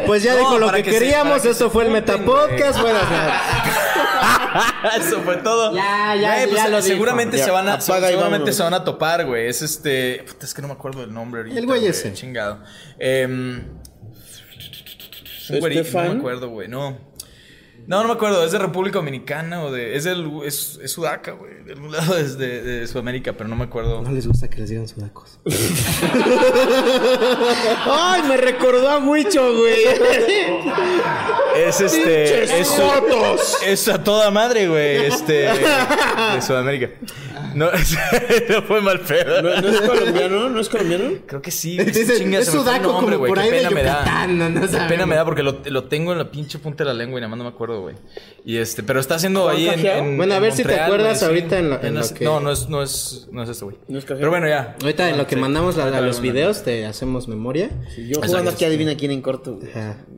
Pues ya No, dijo lo que, queríamos, que se fue el Metapodcast. Bueno, Eso fue todo. Ya, ya, Güey, pues, ya lo seguramente se van a, seguramente se van a topar, güey. Es este, puta, es que no me acuerdo del nombre ahorita. El güey ese. Chingado. Em, es un güerito, no me acuerdo, güey. No. No, no me acuerdo. Es de República Dominicana o de. Es del. Es, es Sudaca, güey. De algún lado es de, de Sudamérica, pero no me acuerdo. no les gusta que les digan sudacos. Ay, me recordó a Huicho, güey. Es este. ¡Pinches Es, jotos! es a toda madre, güey. Este. De Sudamérica. No, no fue mal pedo. ¿No, no es colombiano? ¿No es colombiano? Creo que sí. güey. Dice, Chinga, es sudaco nombre, como güey. por Qué ahí de pena me da. Yucatán, no, no Qué pena me da porque lo, lo tengo en la pinche punta de la lengua y nada más no me acuerdo, güey. Y este, pero está haciendo ¿Juan ahí en, en- Bueno, a en ver si te Montreal, acuerdas güey, sí. ahorita en lo- en no, lo que- no, no es, no es, no es este, güey. ¿No es? Pero bueno, ya. Ahorita en lo que Sí. mandamos la- Ahorita los lo videos te hacemos memoria. Yo jugando aquí adivina quién en corto. güey.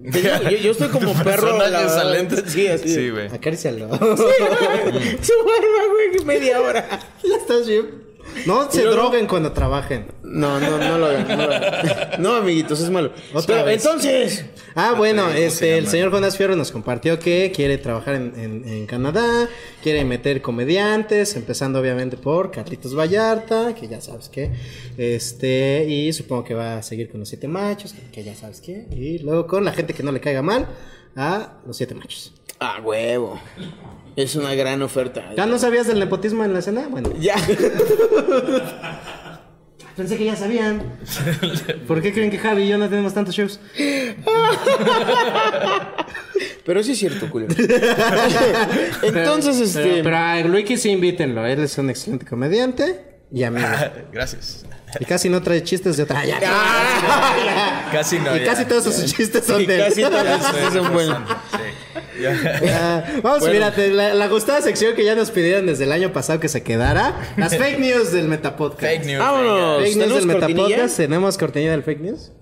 Yo, yo- yo estoy como perro. Personajes la. Sí, así. Sí, güey. Acáricialo. Su barba, güey, media hora. ya estás bien. No se droguen cuando trabajen. No, no, no lo hagan. No, lo hagan. No, amiguitos, es malo. Otra Pero, vez. entonces. Ah, bueno, ¿cómo se este, el señor Jonas Fierro nos compartió que quiere trabajar en, en- en Canadá, quiere meter comediantes, empezando obviamente por Carlitos Vallarta, que ya sabes que, este, y supongo que va a seguir con los siete machos, que, que ya sabes que, y luego con la gente que no le caiga mal, a los siete machos. Ah, huevo. Es una gran oferta. ¿Ya no sabías del nepotismo en la escena? Bueno, Ya. pensé que ya sabían. ¿Por qué creen que Javi y yo no tenemos tantos shows? Pero sí es cierto, culero. Entonces, este. Pero, pero a Luiki sí invítenlo, él es un excelente comediante y amigo. Gracias. Y casi no trae chistes de otra. Ya, Casi no. y ya. casi todos sus chistes son de él. casi todos Sí, chistes son buenos. sí. Ya. Vamos, Bueno. mírate, la, la gustada sección que ya nos pidieron desde el año pasado que se quedara. Las fake news del Metapodcast. Fake news. Vámonos. Fake news ¿Tenemos del? Metapodcast. ¿Tenemos cortinilla del fake news?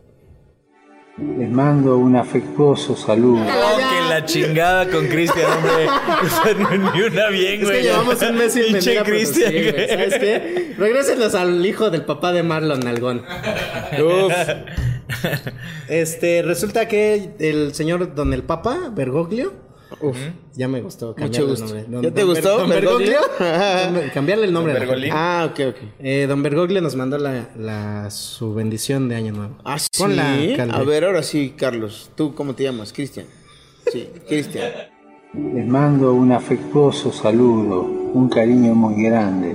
Les mando un afectuoso saludo. Oh, que la chingada con Cristian, hombre. O sea, no, ni una bien, Es güey. que llevamos un mes sin Pinche venir a Cristian, producir, güey. güey. ¿Sabes qué? Regrésenlos al hijo del papá de Marlon Nalgón. Uf. Este, resulta que el señor Don el Papa, Bergoglio, Uf. ya me gustó Mucho gusto. el nombre. Don- ¿Ya te Don gustó, Don Bergoglio? Bergoglio? Cambiarle el nombre. Don. Bergolín. Ah, ok, ok. Eh, don Bergoglio nos mandó la, la- su bendición de Año Nuevo. Ah, sí. Calvi. A ver, ahora sí, Carlos. ¿Tú cómo te llamas? Cristian. Sí, Cristian. Les mando un afectuoso saludo, un cariño muy grande.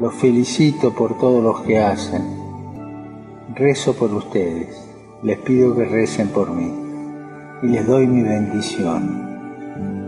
Los felicito por todo lo que hacen. Rezo por ustedes. Les pido que recen por mí. Y les doy mi bendición.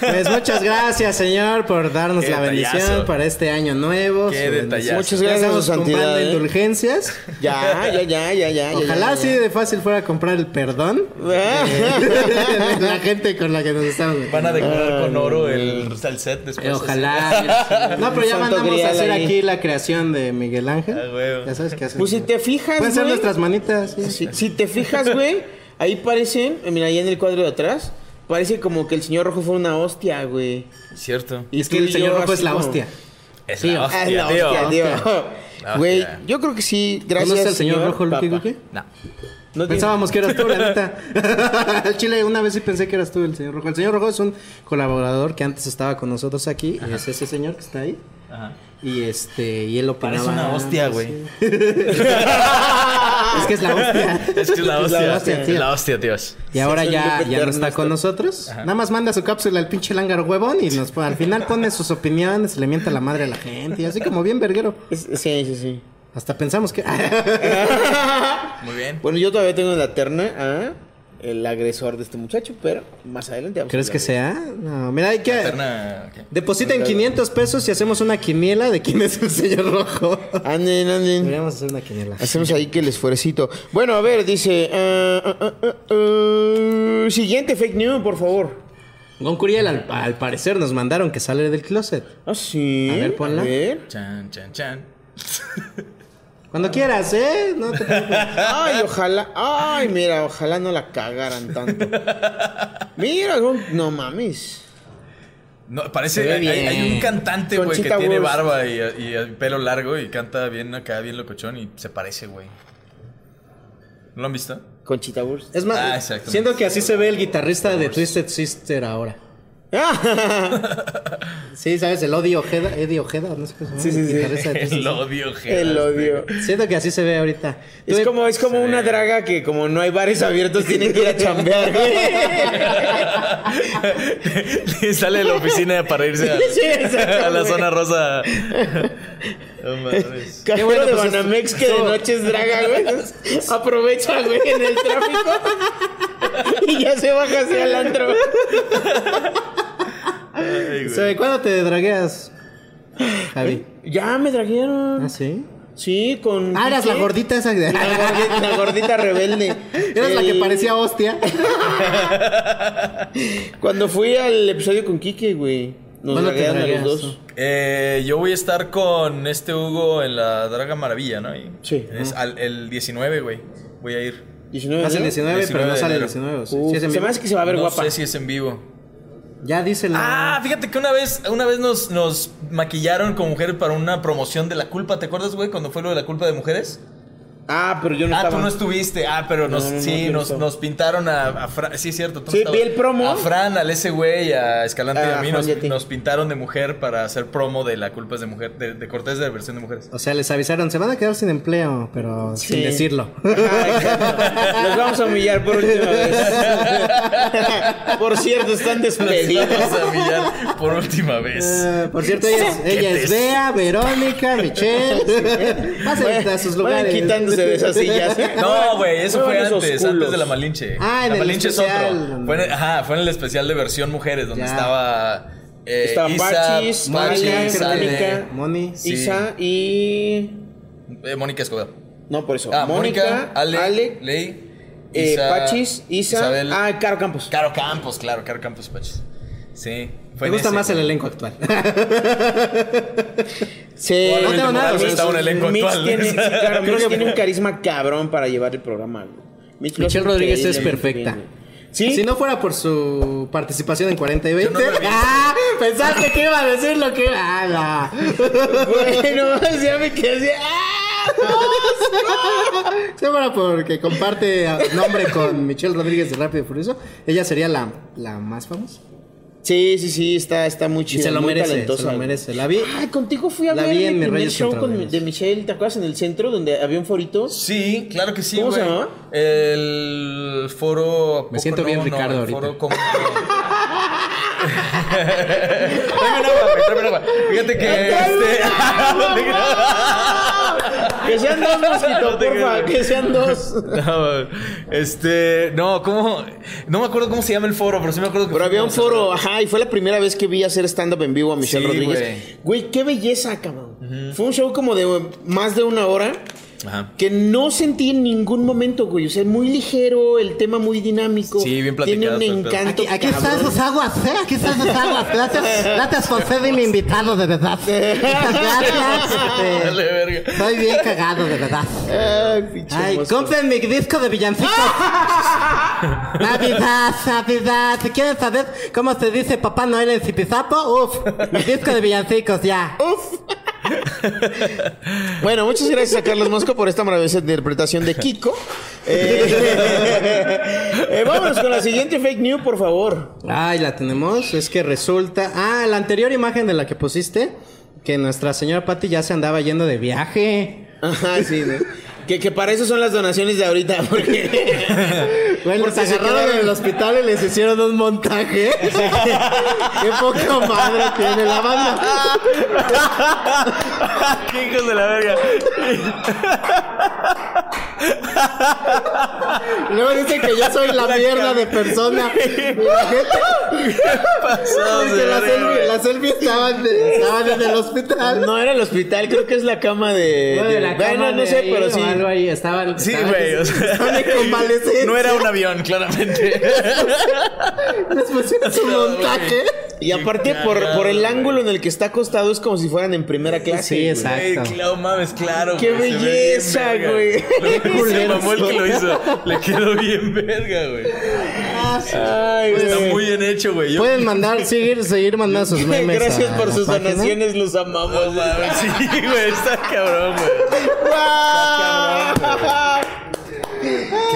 Pues muchas gracias, señor, por darnos Qué la bendición para este año nuevo. Qué detallazo. Muchas gracias, estamos comprando ¿eh? indulgencias. Ya, ya, ya, ya, ya. Ojalá ya, así ya. de fácil fuera a comprar el perdón. Eh, la gente con la que nos estamos. Van a decorar con oro el, el set después. Eh, ojalá. No, pero ya mandamos a hacer ahí. aquí la creación de Miguel Ángel. Ah. Ya sabes qué hacer. Pues si te fijas, Pueden ser nuestras manitas. sí. Si, si te fijas, güey, ahí parecen, eh, mira, ahí en el cuadro de atrás, parece como que el señor rojo fue una hostia, güey. Cierto. Y Es que el señor rojo es la como- hostia. Es la hostia, la tío. hostia, tío. La Güey, yo creo que sí, gracias. ¿Conoces al señor, rojo, Lucky papá. Lucky? No. No tiene- Pensábamos que eras tú, la neta. Al Chile, una vez sí pensé que eras tú el señor Rojo. El señor Rojo es un colaborador que antes estaba con nosotros aquí. Es ese señor que está ahí. Ajá. Y este, y él opinaba. Parece una hostia, güey. Es que es la hostia. Es que es la hostia. hostia, tío. Es la hostia, tíos. Y ahora Sí, ya, ya no está con nosotros. Nada más manda su cápsula al pinche lángaro huevón y nos al final pone sus opiniones, le mienta la madre a la gente y así como bien verguero. Es- Sí, sí, sí. Hasta pensamos que. Muy bien. Bueno, yo todavía tengo en la terna a el agresor de este muchacho, pero más adelante vamos a ¿Crees que sea? No, mira, hay que. Depositen 500 pesos y hacemos una quiniela de quién es el señor rojo. Anden, anden. Deberíamos hacer una quiniela. Hacemos ahí que el esfuercito. Bueno, a ver, dice. ah, ah, ah, siguiente fake news, por favor. Gon Curiel, al, al parecer, nos mandaron que sale del closet. Ah, sí. A ver, ponla. A ver. Chan, chan, chan. Cuando quieras, ¿eh? No te preocupes. Ay, ojalá. Ay, mira, ojalá no la cagaran tanto. Mira, no mames. No, parece hay, hay- un cantante, güey, que tiene barba y, y el pelo largo y canta bien acá, bien locochón y se parece, güey. ¿No lo han visto? Conchita Wurst. Es más, Ah, siento que así se ve el guitarrista de Twisted Sister ahora. Sí, ¿sabes? El Odio Ojeda, Eddie Ojeda, no sé qué se. Sí, sí, sí. El odio, Geras, El odio. Siento que así se ve ahorita. Es como, es como una draga que como no hay bares abiertos tienen que ir a chambear, güey. Y sale de la oficina para irse a, Sí, exacto, a la güey. zona rosa. No mames. Cajero bueno, de pues, Banamex que de noche es draga, güey. Aprovecha, güey, en el tráfico. y ya se baja hacia el antro. Ay, güey. ¿Sabe cuándo te dragueas, Javi? Ya me draguearon. ¿Ah, sí? Sí, con. Ah, eras la gordita esa. La gordita, la gordita rebelde. Eras la que El- parecía hostia. Cuando fui al episodio con Kike, güey. Nos ¿Cuándo te draguearon a los dos. Eh, yo voy a estar con este Hugo en la Draga Maravilla, ¿no? Y Sí. Es al- el 19, güey. Voy a ir. 19 Hace el ¿no? 19, pero no 19 sale el enero. 19. o sí. Uf, Sí es en se me hace que se va a ver no guapa. sé si es en vivo. Ya dice la. Ah, fíjate que una vez, una vez nos, nos maquillaron con mujeres para una promoción de la culpa. ¿Te acuerdas, güey? Cuando fue lo de la culpa de mujeres. Ah, pero yo no ah, estaba. tú no estuviste. Ah, pero nos, No, no, no, sí, no nos, pintaron a, a Fran. Sí, cierto. tú no Sí, vi el promo. A Fran, al ese güey, a Escalante y Ah, a mí Juan nos, pintaron de mujer para hacer promo de la culpa es de mujer, de, de Cortés de la versión de mujeres. O sea, les avisaron, se van a quedar sin empleo, pero sin decirlo. Ajá. Los vamos a humillar por última vez. por cierto, están despedidos. Vamos a humillar por última vez. Eh, por cierto, ella es, ¿Qué ella te- es Bea, Verónica, Michelle. Pásenle a sus Vayan lugares. De esas sillas. No, güey, eso fue antes, culos. antes de la Malinche. Ah, en la el Malinche especial, es otro. Fue en el, ajá, fue en el especial de versión mujeres, donde Ya. estaba. eh, Estaba Isa, Pachis, Pachis, Mónica, Moni. Sí. Isa y. eh, Mónica Escobar. No, por eso. Ah, Mónica, Mónica, Ale, Ale, Ley, eh, Isa, Pachis, Isa. Isabel. Ah, Caro Campos. Caro Campos, claro, Caro Campos, Pachis. Sí. Fue Me gusta ese, más el elenco actual. Sí, no tengo nada, sea, está un elenco Mitch actual. tiene, sí, claro, Creo Mitch que- tiene un carisma cabrón para llevar el programa. Michelle Rodríguez es perfecta. ¿Sí? Si no fuera por su participación en 40 y 20. Yo no. ¡Ah! Pensaste que iba a decir lo que. ¡Ah! Bueno, ya me quedé así. ¡ah! Si no fuera porque comparte nombre con Michelle Rodríguez de Rápido y Furioso, ella sería la, la más famosa. Sí, sí, sí, está, está muy Y chido. se lo muy merece, talentosa, se lo merece. La vi. Ay, contigo fui a La ver vi en primer Reyes show con, de Michelle, ¿te acuerdas? En el centro donde había un forito. Sí, claro que sí, ¿Cómo se llama? El foro. Me siento bien Ricardo el ahorita. Foro como... tráeme agua, güey, tráeme agua. Fíjate que este. Que sean dos, mosquito, No porfa. Que sean dos. No, este, no, ¿cómo? No me acuerdo cómo se llama el foro, pero sí me acuerdo que Pero había un foro, ajá, y fue la primera vez que vi hacer stand-up en vivo a Michelle Sí, Rodríguez. Güey, qué belleza, cabrón. Fue un show como de más de una hora. Ajá. Que no sentí en ningún momento, güey. O sea, muy ligero, el tema muy dinámico. Sí, bien Tiene platicado un el pedo. encanto. Aquí están cabrón. sus aguas, ¿eh? Aquí están sus aguas. Gracias, gracias por ser mi invitado, de verdad. Muchas gracias. este, Dale, verga. Estoy bien cagado, de verdad. Ay, compren mi disco de villancicos. Navidad, Navidad. Si quieren saber cómo se dice Papá Noel en Zipizapo, uf, mi disco de villancicos, ya. Bueno, muchas gracias a Carlos Mosco por esta maravillosa interpretación de Kiko. Eh, eh, vámonos con la siguiente fake news, por favor. Ay, la tenemos. Es que resulta. Ah, la anterior imagen de la que pusiste. Que nuestra señora Patty ya se andaba yendo de viaje. Ajá, sí, ¿no? Que, que para eso son las donaciones de ahorita, porque... Bueno, Porque se agarraron quedaron- en el hospital y les hicieron un montaje. Qué poca madre tiene la banda. ¡Qué hijos de la verga! Luego dicen que yo soy la mierda de persona. La gente- Pasados de verga, selfie, selfie estaban, de- estaban en el hospital. No era el hospital, creo que es la cama de... No, de la bueno, cama no de sé, ahí pero sí. algo ahí, estaban. Sí, güey. O sea, no era un avión, claramente. Les pusieron su montaje. Y aparte, por, por el ángulo en el que está acostado, es como si fueran en primera clase. Sí, güey. exacto. Güey, claro, mames, claro. ¡Qué güey, belleza, güey! Se mamó el que lo hizo. Le quedó bien verga, güey. Ay, Está güey. muy bien hecho, güey. Yo- Pueden mandar, seguir, seguir mandando sus memes. Gracias por sus página. donaciones, los amamos. Mames, Sí, güey, está cabrón, güey.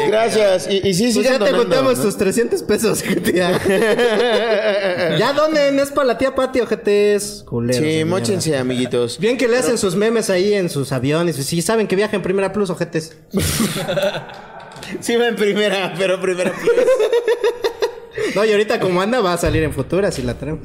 Gracias. Y, y sí, Pues sigan ya te contamos ¿no? tus 300 pesos, ya donen, es para la tía Pati, ojetes. Culeros. Sí, mochense, amiguitos. Bien que le hacen sus memes ahí en sus aviones. Si saben que viaja en primera plus, ojetes. Sí, va en primera, pero primera. No, y ahorita como anda va a salir en futuras y la tenemos.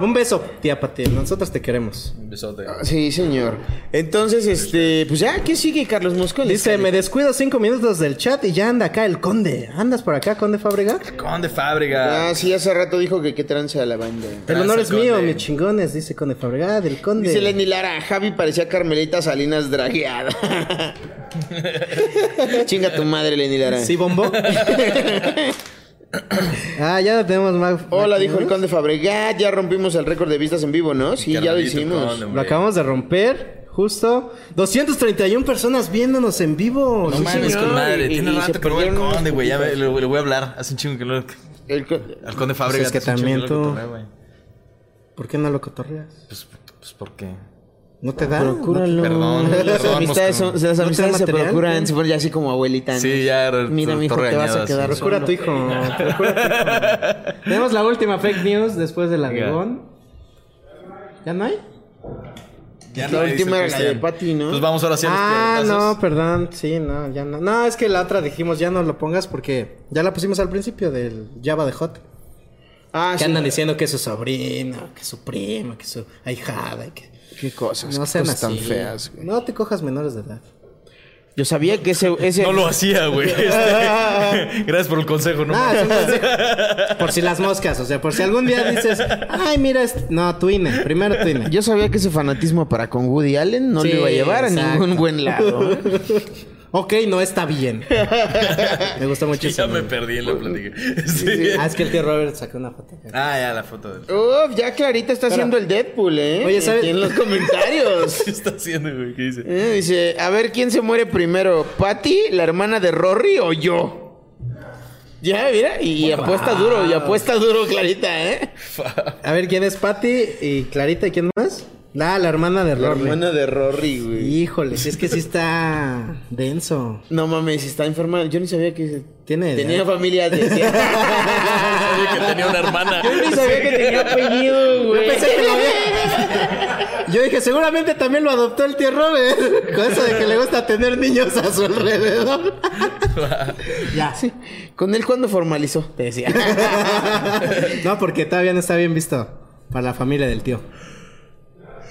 Un beso, tía Pati. Nosotros te queremos. Un besote. Sí, señor. Entonces, este, pues ya, ¿qué sigue, Carlos Mosco? Dice, me descuido cinco minutos del chat y ya anda acá el conde. ¿Andas por acá, conde Fábrega? Conde Fábrica. Ah, sí, hace rato dijo que qué trance a la banda. El honor es mío, conde. mis chingones, dice conde Fábrega, del conde. Dice Lenny Lara, Javi parecía Carmelita Salinas dragueada. Chinga tu madre, Lenny Lara. ¿Sí, bombo? ah, ya tenemos más. Hola, dijo el conde Fabregat. Ya rompimos el récord de vistas en vivo, ¿no? Sí, ya lo hicimos. conde, Lo acabamos de romper, justo. 231 personas viéndonos en vivo. No Sí, mames, con madre. y- Tiene rato que no unas conde, güey. Ya le, le voy a hablar. Hace un chingo que no. El co- Al conde Fábrica. es que también no tú- lo. ¿Por qué no lo cotorreas? Pues, pues, ¿por qué? ¿No te da? Procúralo. Perdón, las perdón, amistades, Mosco. son, las ¿No te da amistades se procuran. Se ponen ya así como abuelita. Sí, ya. Mira, mijo, te vas a quedar Procura a tu hijo. procura a tu hijo. Tenemos la última fake news después de la de Venga. Gon. ¿Ya no hay? Ya La no última era la de. Pati, ¿no? Pues vamos ahora sí a los Ah, no, perdón. Sí, no, ya no. No, es que la otra dijimos ya no lo pongas porque ya la pusimos al principio del Java de Hot. Ah, Que sí. andan diciendo que es su sobrino, que es su prima, que es su ahijada. y Que... Qué cosas, No qué sean cosas tan así. feas, güey. No te cojas menores de edad. Yo sabía que ese... ese... No lo hacía, güey. Este, gracias por el consejo, ¿no? Ah, es un consejo. por si las moscas, o sea, por si algún día dices, ay, mira, este... no, tu INE, primero tu INE. Yo sabía que ese fanatismo para con Woody Allen no Sí, lo iba a llevar a ningún buen lado. ¿eh? Ok, no está bien. Me gusta mucho ya eso. me perdí en la plática. Sí. Ah, es que el tío Robert sacó una foto. Ah, ya, la foto del. Uf, ya Clarita está haciendo el Deadpool, ¿eh? Oye, ¿sabes? Aquí en los comentarios. ¿Qué está haciendo, güey? ¿Qué dice? Eh, dice, a ver quién se muere primero, Patty, la hermana de Rory o yo. Ya, mira, y, y apuesta duro, y apuesta duro Clarita, ¿eh? A ver, ¿quién es Patty y Clarita y quién más? Ah, la hermana de La Rory. hermana de Rory, güey. Híjole, si es que sí está denso. No mames, está enferma. Yo ni sabía que Tiene tenía edad. familia. Sabía que tenía una hermana. Yo ni sabía que tenía apellido, güey. Yo pensé que lo había- Yo dije, seguramente también lo adoptó el tío Robert. Con eso de que le gusta tener niños a su alrededor. ya. Sí. ¿Con él cuándo formalizó? Te decía. No, porque todavía no está bien visto para la familia del tío.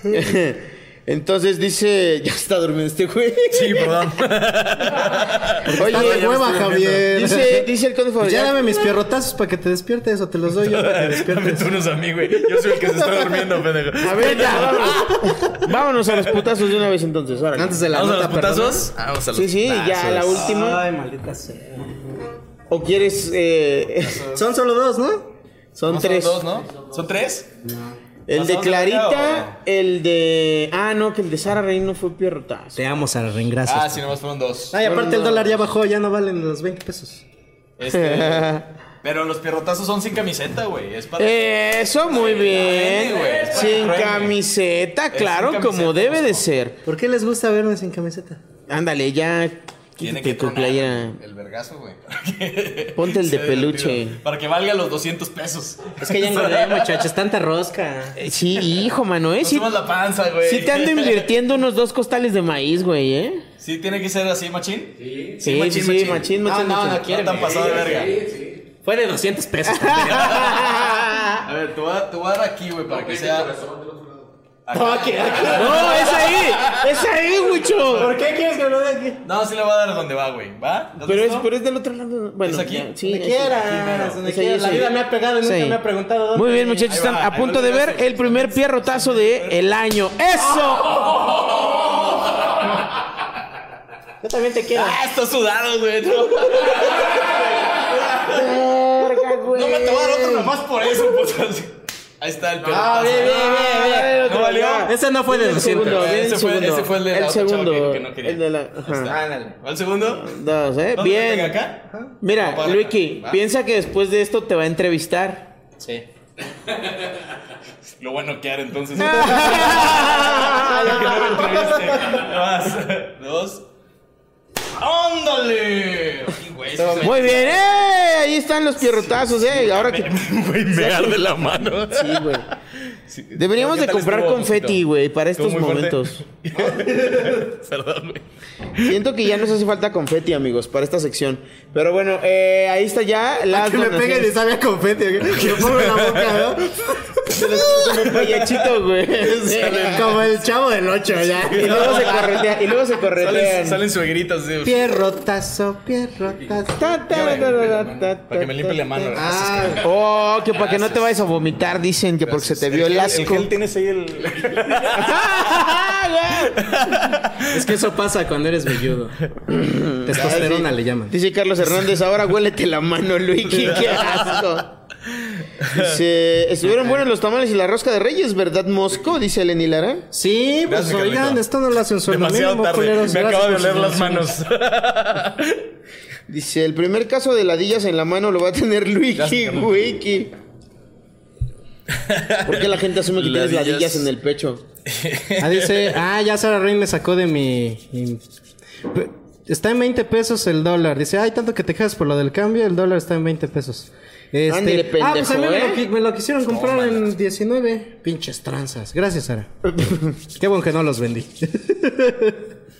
Entonces dice, ya está durmiendo este güey. Sí, perdón. Oye, estoy Javier. Dice, dice el conde Fabián. ya dame mis pierrotazos para que te despiertes o te los doy yo para que Dame despiertes. tú a mí, güey. Yo soy el que se está durmiendo, pendejo. A ver, ya, vámonos. Vámonos a los putazos de una vez entonces. órale. Antes de la ¿Vamos a los putazos? Ah, Vamos a los Sí, sí, ya la última. Ay, maldita sea. ¿O quieres...? Eh, Son solo dos, ¿no? son ¿No tres. Son dos, ¿no? ¿Son tres? El ¿Nos de Clarita, el de... Ah, no, que el de Sara Reina no fue pierrotazo. Te amo, Sara Rin, gracias. Ah, sí, nomás fueron dos. Ay, aparte el dólar ya bajó, ya no valen los 20 pesos. Este, pero los pierrotazos son sin camiseta, güey. Es para... Eso, muy bien. güey, es para Sin que camiseta, Es claro, sin como debe de ser. ¿Por qué les gusta verme sin camiseta? Ándale, ya... Tiene que tu playera. el vergazo, güey. Ponte el de peluche. divertido. Para que valga los 200 pesos. Es que ya engordé, muchachos, tanta rosca. Eh, Sí, hijo, mano, ¿eh? Sí, la panza, güey. sí te ando invirtiendo unos dos costales de maíz, güey, ¿eh? Sí, tiene que ser así, machín. Sí, sí, sí, machín, machín, No, no, machín. no quiere. tan pasado de verga. Fue de 200 pesos. A ver, te voy a dar aquí, güey, para que sea. No, aquí, aquí. No, es ahí, es ahí, Wicho. ¿Por qué quieres que lo dé aquí? No, sí le voy a dar donde va, güey. ¿Va? ¿Estás Pero es, pero es del otro lado. Bueno, ¿Es aquí? ya, sí, Donde quieras, donde La vida me ha pegado y nunca Sí. me ha preguntado dónde. Muy bien, muchachos, están va, a punto de ver el primer pierrotazo de el año. ¡Eso! Yo también te quiero. Ah, está sudado, güey. No, Verga, güey. no me te voy a dar otro nomás por eso, putas. Ahí está el pelotazo. Ah, bien, bien, bien, bien. ¿No valió? Ese no fue de El 200. segundo, bien, Ese el fue- segundo. ese fue el de la El otra chava segundo. que- que no quería. El de la. Ándale. ¿Va el segundo? Dos, ¿eh? ¿Dónde pega Bien. acá? Mira, Luiki, piensa que después de esto te va a entrevistar. Sí. Lo bueno que haré entonces. Que no me entreviste. Más. Dos. ¡Ándale! Güey, Muy bien, ¡eh! Ahí están los pierrotazos, ¿eh? Ahora que. Güey, me arde la mano. Sí, güey. Deberíamos ¿Qué de comprar confeti, güey, para estos momentos. Perdón, güey. Siento que ya nos hace falta confeti, amigos, para esta sección. Pero bueno, eh, ahí está ya la. Que me y sabe a confeti. ¿ok? Lo pongo en la boca, ¿no? Como payachito, güey. Sí. Como el chavo del 8 ya. Y luego se corretea, y luego se Salen, corretean. salen suegritas de. Pierrotazo, pierrotazo. Ta, ta, ta, ta, ta, Para que me limpie la mano. Ah, Oh, que para que no te vayas a vomitar, dicen que porque se te vio el El asco. gel tienes ahí el. es que eso pasa cuando eres velludo. Testosterona le llaman. Dice Carlos Hernández, ahora huélete la mano, Luigi, qué asco. Dice, estuvieron buenos los tamales y la rosca de reyes, ¿verdad, Mosco? Dice Lenny Lara. Sí, pues Gracias, oigan, Carlito. esto no lo hacen solo Demasiado mínimo, tarde. culeros. Me Gracias acabo de por oler las manos. Dice, el primer caso de ladillas en la mano lo va a tener Luigi, Gracias. Wiki. ¿Por qué la gente asume que tienes Ladillas. ladillas en el pecho? Ah, dice, ah, ya Sara Rain me sacó de mi... mi- Pe- Está en 20 pesos el dólar. Dice, ay, tanto que te quejas por lo del cambio, el dólar está en 20 pesos. Este, Ándele, ah, pues a mí pendejo, me, ¿eh? lo, me lo quisieron comprar en 19. Pinches tranzas. Gracias, Sara. Qué bueno que no los vendí.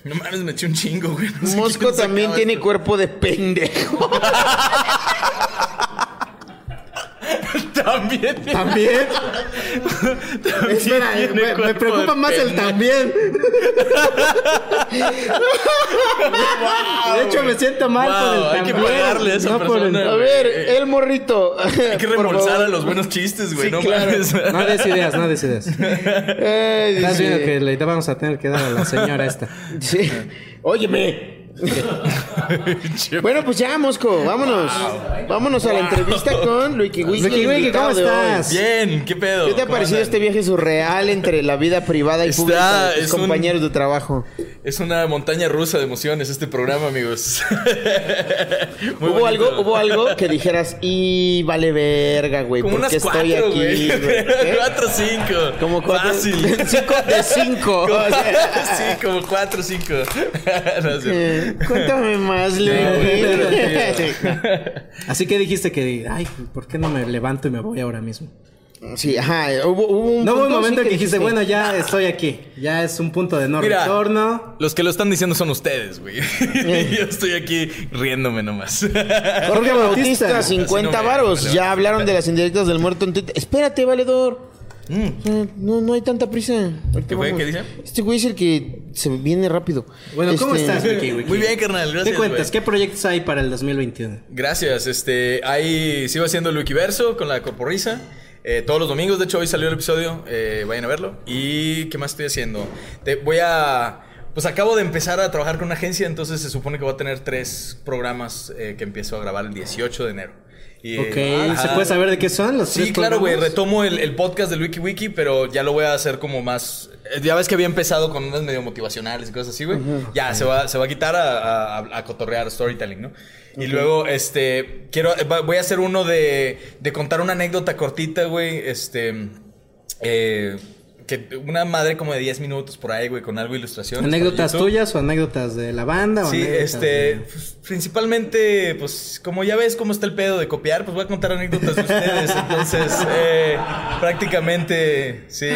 No mames, me eché un chingo, güey. No Mosco también tiene cuerpo de pendejo. También. ¿También? Espera, tiene me, preocupa más el también. De hecho, me siento mal Wow, por el hay que también. pagarle a esa no por el- persona. A ver, el morrito. Hay que remolsar a los buenos chistes, güey. Sí, no claro. No des ideas, no des ideas. Estás viendo que le vamos a tener que dar a la señora esta. Sí. Óyeme. bueno, pues ya, Mosco, vámonos. Vámonos a la entrevista con Luiki Wiki. Luiki ¿cómo estás? Bien, ¿qué pedo? ¿Qué te ha ¿Cómo parecido andan? este viaje surreal entre la vida privada y Está- pública de tus un- compañeros de trabajo? Es una montaña rusa de emociones este programa, amigos. ¿Hubo bonito. algo, hubo algo que dijeras, y vale verga, güey, Como ¿por unas qué cuatro, estoy aquí? güey. ¿Qué? cuatro, cinco. Como cuatro, Fácil. cinco de cinco. Como- o sea. sí, como cuatro, cinco. No. Eh, Cuéntame más, Luiki. Así que dijiste que, ay, ¿por qué no me levanto y me voy ahora mismo? Sí, ajá. Hubo, hubo un No hubo un momento sí, que dijiste, bueno, ya estoy aquí. Ya es un punto de no Mira. retorno. Los que lo están diciendo son ustedes, güey. Yo estoy aquí riéndome nomás. Jorge Bautista, Bautista. 50 Así no me- varos. me ya hablaron de las indirectas del muerto en Twitter. Espérate, valedor. Sea, no, no hay tanta prisa. ¿Qué fue? vamos. ¿Qué dice? Este güey es el que se viene rápido. Bueno, ¿cómo Este- estás, Wiki Wiki? Muy bien, carnal, gracias, ¿Qué cuentas? güey. ¿Qué proyectos hay para el 2021? Gracias, este, ahí sigo haciendo el Wikiverso con la Corporrisa. eh, todos los domingos, de hecho, hoy salió el episodio. eh, vayan a verlo. ¿Y qué más estoy haciendo? Te, voy a. Pues acabo de empezar a trabajar con una agencia, entonces se supone que voy a tener tres programas eh, que empiezo a grabar el 18 de enero. Y, Ok, eh, ¿se puede saber de qué son los Sí, tres claro, güey. Retomo el, el podcast del WikiWiki, pero ya lo voy a hacer como más. eh, Ya ves que había empezado con unas medio motivacionales y cosas así, güey. Ya, se va, se va a quitar a, a- a cotorrear storytelling, ¿no? Y luego, este. Quiero. va- Voy a hacer uno de, de contar una anécdota cortita, güey. Este. eh, que una madre como de 10 minutos por ahí, güey, con algo de ilustración. ¿Anécdotas tuyas o anécdotas de la banda? O Sí, este, de- pues, principalmente, pues, como ya ves cómo está el pedo de copiar, pues voy a contar anécdotas de ustedes. Entonces, eh, prácticamente, sí.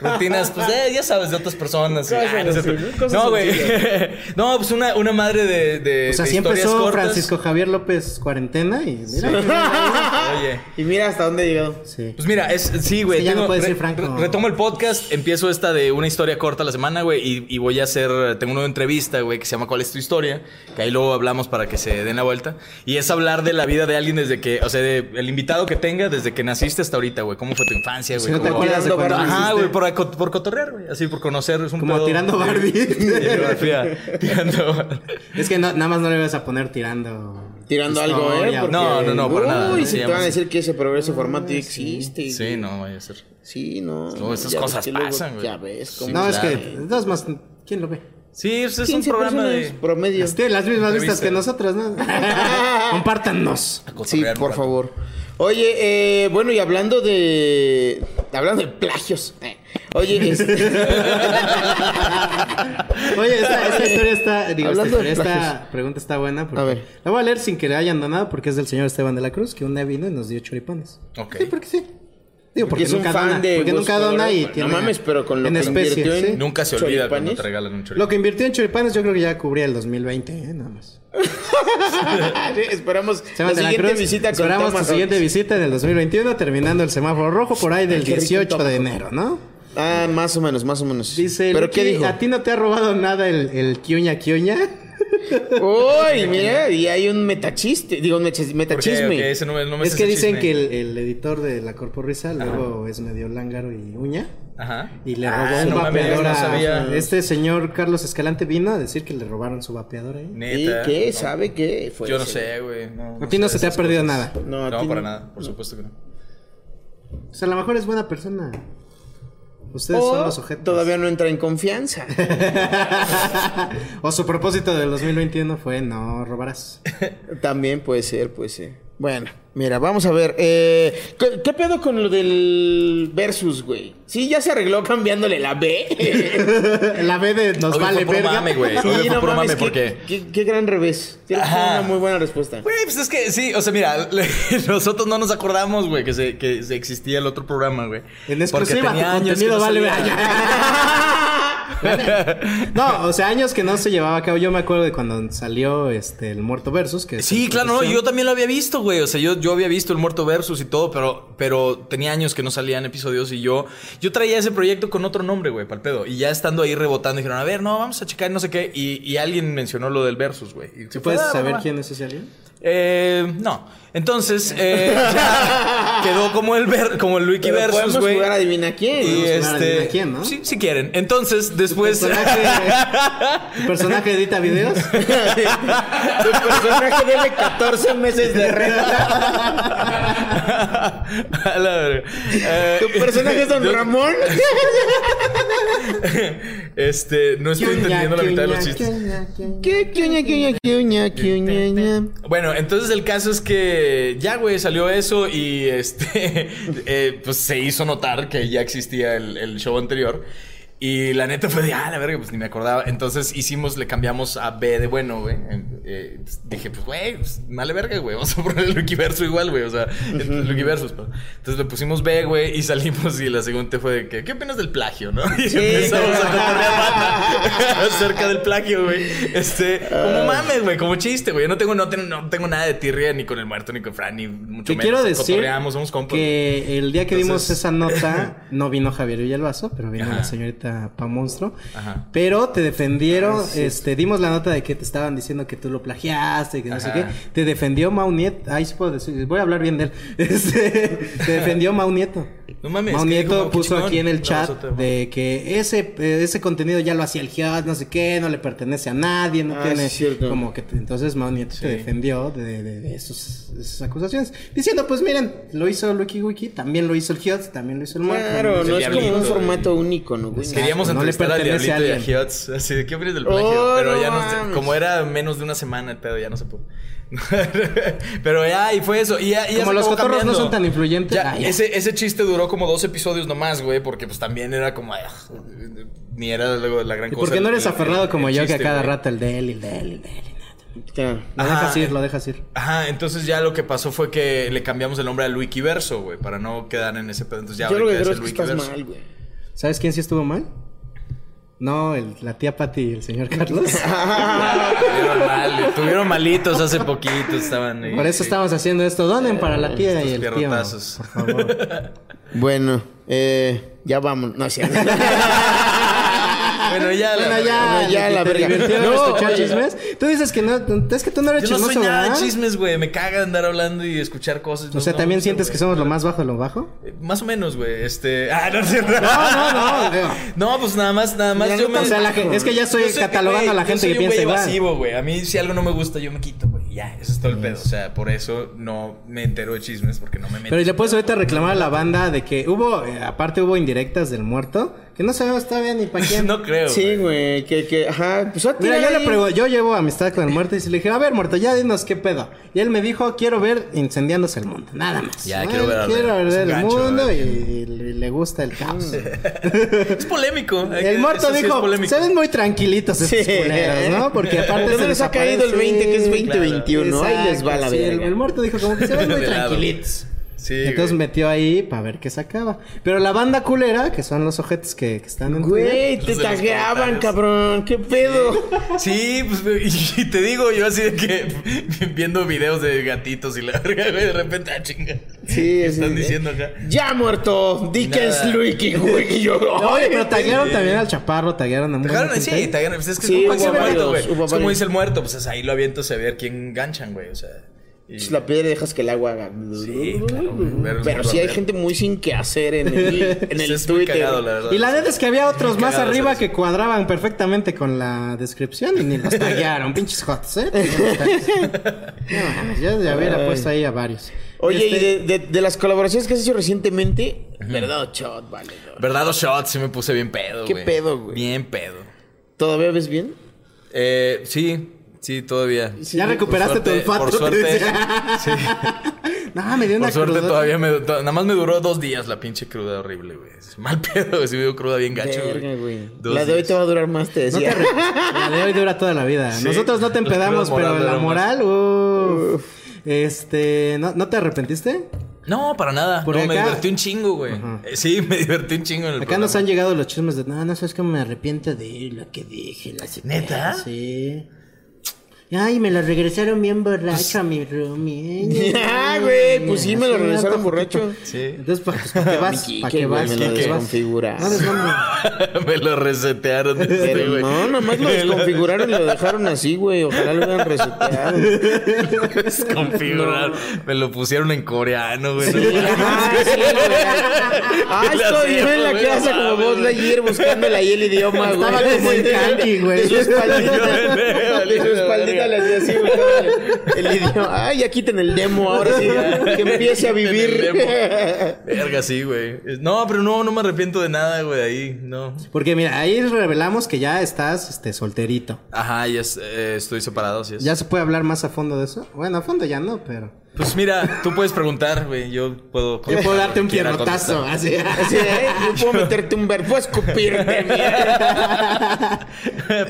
Rutinas, pues, eh, ya sabes, de otras personas. Cosas Ah, no, así. ¿no? Güey. no, pues una, una madre de, de, O sea, de sí historias empezó cortas. Francisco Javier López cuarentena y mira. Oye. Y mira hasta dónde llegado. Sí. Pues mira, es, sí, güey. Es que ya no re- ser franco. re- retomo el podcast, empiezo esta de una historia corta a la semana, güey, y, y voy a hacer, tengo una nueva entrevista, güey, que se llama ¿Cuál es tu historia? Que ahí luego hablamos para que se den la vuelta. Y es hablar de la vida de alguien desde que, o sea, de, el invitado que tenga desde que naciste hasta ahorita, güey. ¿Cómo fue tu infancia, güey? Si no te ¿Cómo- acuerdas de cuando Ajá, güey, por, por cotorrear, güey. Así, por conocer. Es un Como pedo tirando Barbie. de tirando Es que no- nada más no le vas a poner tirando. Tirando algo, ¿eh? Porque- No, no, no, para nada. Uy, No si te van a decir que ese progreso formato existe. Sí, no, vaya a ser. Sí, no. No, esas cosas pasan, güey. Ya ves cómo No, es que, todas más, ¿quién lo ve? Sí, es un 15 programa de... promedio. Tiene las mismas vistas que nosotros, ¿no? Compártanos. Sí, por favor. Oye, eh, bueno, y hablando de. Hablando de plagios. eh, Oye, este- Oye, esta, esta historia está. Digo, esta, historia, pregunta está buena. Porque A ver. La voy a leer sin que le hayan donado porque es del señor Esteban de la Cruz, que un día vino y nos dio choripanes. Ok. Sí, porque sí. Digo, Porque porque, es un nunca fan dona. de porque nunca dona y tiene. No mames, pero con lo en que especie, invirtió en- sí. Nunca se olvida cuando te regalan un choripán. Lo que invirtió en choripanes, yo creo que ya cubría el 2020, ¿eh? Nada más. Esperamos Esteban la de la siguiente Cruz, visita con Esperamos tu siguiente visita en el 2021, terminando el semáforo rojo por ahí del Qué rico 18 de enero, ¿no? Ah, más o menos, más o menos. Dice, ¿Pero qué dijo? ¿a ti no te ha robado nada el, el Kiuña Kiuña? Uy, mira, y hay un metachiste. Digo, metachisme. Ok, ese no, me- no me es que dicen chisme. que el, el editor de La Corporrisa luego es medio lángaro y uña. Ajá. Y le Ah, robó un no mames, vapeador no sabía. Este señor Carlos Escalante vino a decir que le robaron su vapeador ahí. ¿Y qué? No. ¿Sabe qué? Fue Yo no ese? sé, güey. No, A ti no se te ha perdido cosas. nada. No, a No, ti para no. nada. Por supuesto que no. O sea, a lo mejor es buena persona. Ustedes O son los objetos. todavía no entra en confianza. o su propósito del 2021 fue no robarás. También puede ser, puede ser. Bueno, mira, vamos a ver. Eh, ¿qué, qué pedo con lo del versus, güey? Sí, ya se arregló cambiándole la B. La B de nos Hoy vale fue verga. mame, güey. Hoy fue no mames, mame qué- porque... Qué, qué gran revés. Tienes Ajá. una muy buena respuesta. Güey, pues es que sí, o sea, mira, le- nosotros no nos acordamos, güey, que, se, que se existía el otro programa, güey. En Porque exclusiva, tenía tu años que no vale salía. No, o sea, años que no se llevaba a cabo. Yo me acuerdo de cuando salió este el Muerto Versus. Que Sí, claro, no, yo también lo había visto, güey. O sea, yo, yo había visto el Muerto Versus y todo, pero, pero tenía años que no salían episodios y yo, yo traía ese proyecto con otro nombre, güey, pal pedo. Y ya estando ahí rebotando, dijeron, a ver, no, vamos a checar no sé qué. Y, y alguien mencionó lo del Versus, güey. Y ¿Sí fue, puedes "Ah, saber va, va". quién es ese alguien? Eh, no. Entonces, eh, ya quedó como el, ver, como el Wiki Pero Versus, güey. jugar adivina quién. Y este. adivina quién, ¿no? Sí, si quieren. Entonces, después. personaje- ¿Tu personaje edita videos? Tu personaje debe 14 meses de renta. Eh, Tu personaje es Don yo- Ramón. Este, no estoy entendiendo la mitad de los chistes. ¿Qué, Bueno, entonces el caso es que ya, güey, salió eso y este, eh, pues se hizo notar que ya existía el, el show anterior. Y la neta fue de, ah, la verga, pues ni me acordaba. Entonces hicimos, le cambiamos a B de bueno, güey. Eh, pues, dije, pues, güey, pues, vale verga, güey. Vamos a poner el Wikiverso igual, güey. O sea, el Wikiverso. Entonces le pusimos B, güey, y salimos. Y la segunda fue de que, ¿qué opinas del plagio, no? Y empezamos a cotorrear acerca del plagio, güey. Este, como mames, güey, como chiste, güey. Yo no tengo, no, tengo, no tengo nada de tirria ni con el muerto, ni con Fran, ni mucho Te menos. quiero decir Cotorreamos, somos compas. que el día que Entonces- esa nota no vino Javier Villalbazo, pero vino Ajá. la señorita Pa Monstruo. Ajá. Pero te defendieron, Ah, sí. este, dimos la nota de que te estaban diciendo que tú lo plagiaste, que no sé qué. Te defendió Mau Nieto. Ay, sí puedo decir, voy a hablar bien de él. Este, te defendió Mau Nieto. No mames, puso aquí en el No, chat de que ese, eh, ese contenido ya lo hacía el Giot, no sé qué, no le pertenece a nadie, no Ah, tiene sí, cierto. como que te- entonces Mau Nieto te defendió de, de- de esos- esas acusaciones, diciendo pues miren, lo hizo Lucky Wiki, también lo hizo el Giot, también lo hizo el Muerto. Claro, no es como un formato único, ¿no, güey? Queríamos no entrevistar al Diablito a y a. Hiots. Así de, ¿qué opinas del plagio? Oh, pero no ya no mames. Como era menos de una semana el pedo, ya no se pudo. pero ya, y fue eso. Y ya, y ya Como los cotorros no son tan influyentes. Ya, ah, ya. Ese, ese chiste duró como dos episodios nomás, güey, porque pues también era como... ay, ni era luego la gran ¿Y cosa. por qué no eres el- aferrado como el yo que a cada güey. rato el de él, el de él, el de él? Lo Ajá. dejas ir, lo dejas ir. Ajá, entonces ya lo que pasó fue que le cambiamos el nombre al Wikiverso, güey, para no quedar en ese pedo. Entonces ya Yo lo que creo es que estás Wikiverso. mal, güey. ¿Sabes quién sí estuvo mal? No, el- la tía Pati y el señor Carlos. Estuvieron mal, estuvieron malitos hace poquito, estaban ahí. Por eso estamos haciendo esto. Donen para la tía y el tío. pierrotazos. Por favor. Bueno, eh, ya vamos. No, cierto. Bueno, ya la Bueno, ya, ya ¿te la verga. No, escuchar oye. chismes? Tú dices que no, es que tú no eres Yo no soy nada de chismes, güey. Me caga andar hablando y escuchar cosas. O sea, No, ¿también no sé, sientes que somos lo más bajo de lo bajo? Eh, Más o menos, güey. Este. Ah, no es cierto. No, no, no. No, pues nada más, nada más. Yo me. o sea, la gente- es que ya estoy catalogando a la gente que piensa igual. güey. A mí, si algo no me gusta, yo me quito, güey. Ya, eso es todo el pedo. O sea, por eso no me entero de chismes, porque no me meto. Pero le puedes ahorita reclamar a la banda de que hubo, eh, aparte hubo indirectas del muerto, que no sabemos todavía ni para quién. no creo. Sí, güey, que, que, ajá, pues a Mira, yo le pregunto, yo llevo amistad con el muerto y le dije, a ver, muerto, ya dinos qué pedo. Y él me dijo, quiero ver incendiándose el mundo, nada más. Ya, quiero ver Quiero ver el gancho, mundo ver y le, gusta el caos. Es polémico. El muerto dijo, se ven muy tranquilitos estos Sí. culeros, ¿no? Porque aparte ¿De se les ha caído el 20 que es 2021? Ahí les va la sí, el, verga. el muerto dijo como que se ven muy tranquilitos. Sí, Entonces güey. metió ahí para ver qué sacaba. Pero la banda culera, que son los ojetes que, que están en Güey, Twitter, te tagueaban, cabrón. ¿Qué pedo? Sí, pues y, y te digo, yo así de que viendo videos de gatitos y la verga, güey, de repente, ah, chinga. Sí, ¿Qué sí. están diciendo acá? Ya muerto. Di que es Nada. Luiki, güey. Y yo, Oye, pero taguearon sí. también al chaparro, tagueron a Tagueron, sí, ahí. tagueron, pues es que Sí, es como el muerto, varios, güey. hubo Es como varios. dice el muerto, pues es ahí lo avientas a ver quién ganchan, güey, o sea. Y- la piedra dejas que el agua haga. Sí, claro, Pero mundo sí hay gente muy sin que hacer en el, en el es Twitter. cagado, la verdad. Y la neta es que había otros más arriba que cuadraban perfectamente con la descripción y ni los taguearon. Pinches hots, ¿eh? No, yo ya hubiera Ay. puesto ahí a varios. Oye, Este, y de, de- de las colaboraciones que has hecho recientemente, ¿verdad, Shot? Vale. no. ¿Verdad o shot? Sí me puse bien pedo, ¿Qué güey. pedo, güey? Bien pedo. ¿Todavía ves bien? Eh, sí, sí, todavía. Ya recuperaste suerte- tu olfato. Por suerte, sí. No, me dio una Por suerte todavía me... Nada más me duró dos días la pinche cruda horrible, güey. Es Mal pedo, güey. Sí me dio cruda bien gacho, Verga, güey. La de hoy días. te va a durar más, te No te decía. La de hoy dura toda la vida. Sí. Nosotros no te empedamos, pero la moral, uff. Este, ¿no, ¿no te arrepentiste? No, para nada. Porque no, me acá- divertí un chingo, güey. Eh, Sí, me divertí un chingo en el Acá programa. nos han llegado los chismes de, no, no sabes cómo me arrepiento de lo que dije. La ¿Neta? Sí. Ay, me lo regresaron bien borracho a mi roomie. Ah, güey, pues sí, me lo regresaron borracho. Sí. Entonces, ¿para qué vas? ¿Para qué vas? me lo desconfiguraron. Me lo resetearon. este, Pero no, nomás lo desconfiguraron y lo dejaron así, güey. Ojalá lo hubieran reseteado. Desconfigurar. Me lo pusieron en coreano, güey. Ah, estoy yo en la clase como vos ayer buscándole ahí el idioma, güey. Estaba como en kanji, güey. De su espaldita, de su espaldita así. El idioma. Ay, ya quiten el demo ahora sí. Que empiece a vivir. Verga, sí, güey. No, pero no, no me arrepiento de nada, güey, ahí. No. Porque mira, ahí revelamos que ya estás este, solterito. Ajá, ya es- eh, estoy separado, sí es. ¿Ya se puede hablar más a fondo de eso? Bueno, a fondo ya no, pero... Pues mira, tú puedes preguntar, güey. Yo puedo. Yo puedo darte un pierrotazo, así. Así, ¿eh? Yo puedo meterte un verbo, puedo escupirte, mierda.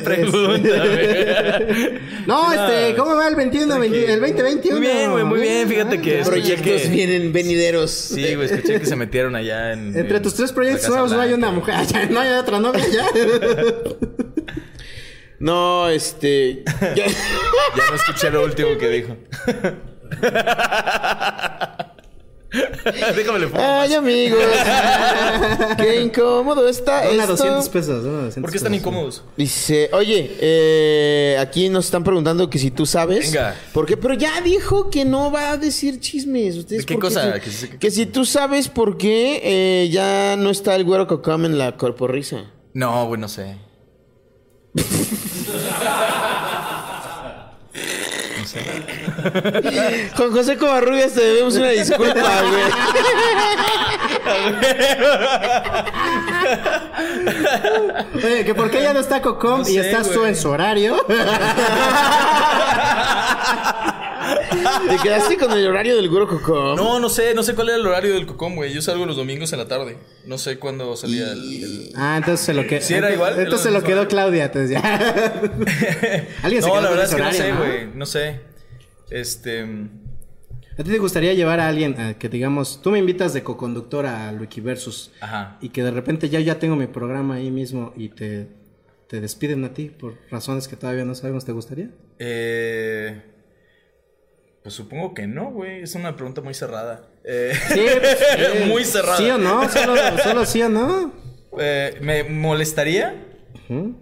Pregúntame. No, este, ¿cómo va el 21, 20 el 2021? Muy bien, güey, muy bien. Fíjate que escuché Proyectos que- vienen venideros. Sí, güey, escuché que se metieron allá en. Entre en tus tres proyectos nuevos no hay una mujer, ya, no hay otra novia ya. No, este. ya- Ya no escuché lo último que dijo. Déjame le pongo Ay, más. amigos. Qué incómodo está Una esto. 200 pesos, una 200 ¿Por qué están pesos. incómodos? Dice, oye, eh, aquí nos están preguntando que si tú sabes. Venga. ¿Por qué? Pero ya dijo que no va a decir chismes. ¿Ustedes ¿De qué cosa? Que si tú sabes por qué eh, ya no está el güero cocam en la corporrisa. No, güey, no sé. No sé. Juan José Covarrubias, te debemos una disculpa, güey. Oye, que por qué ya no está Cocom No y sé, estás tú en su horario. ¿Te quedaste con el horario del güero cocom? No, no sé, no sé cuál era el horario del cocom, güey. Yo salgo los domingos en la tarde. No sé cuándo salía el. el- Ah, entonces se lo quedó. Sí, era igual, Entonces se lo quedó Claudia, entonces ya. Alguien se No, quedó la verdad es que no sé, ¿no? güey. No sé. Este. ¿A ti te gustaría llevar a alguien a que digamos, tú me invitas de coconductor a Wikiversus Ajá. y que de repente ya ya tengo mi programa ahí mismo y te, te despiden a ti por razones que todavía no sabemos, ¿te gustaría? Eh. Pues supongo que no, güey. Es una pregunta muy cerrada. Eh, Sí, eh, muy cerrada. ¿Sí o no? Solo, solo sí o no. Eh, ¿Me molestaría?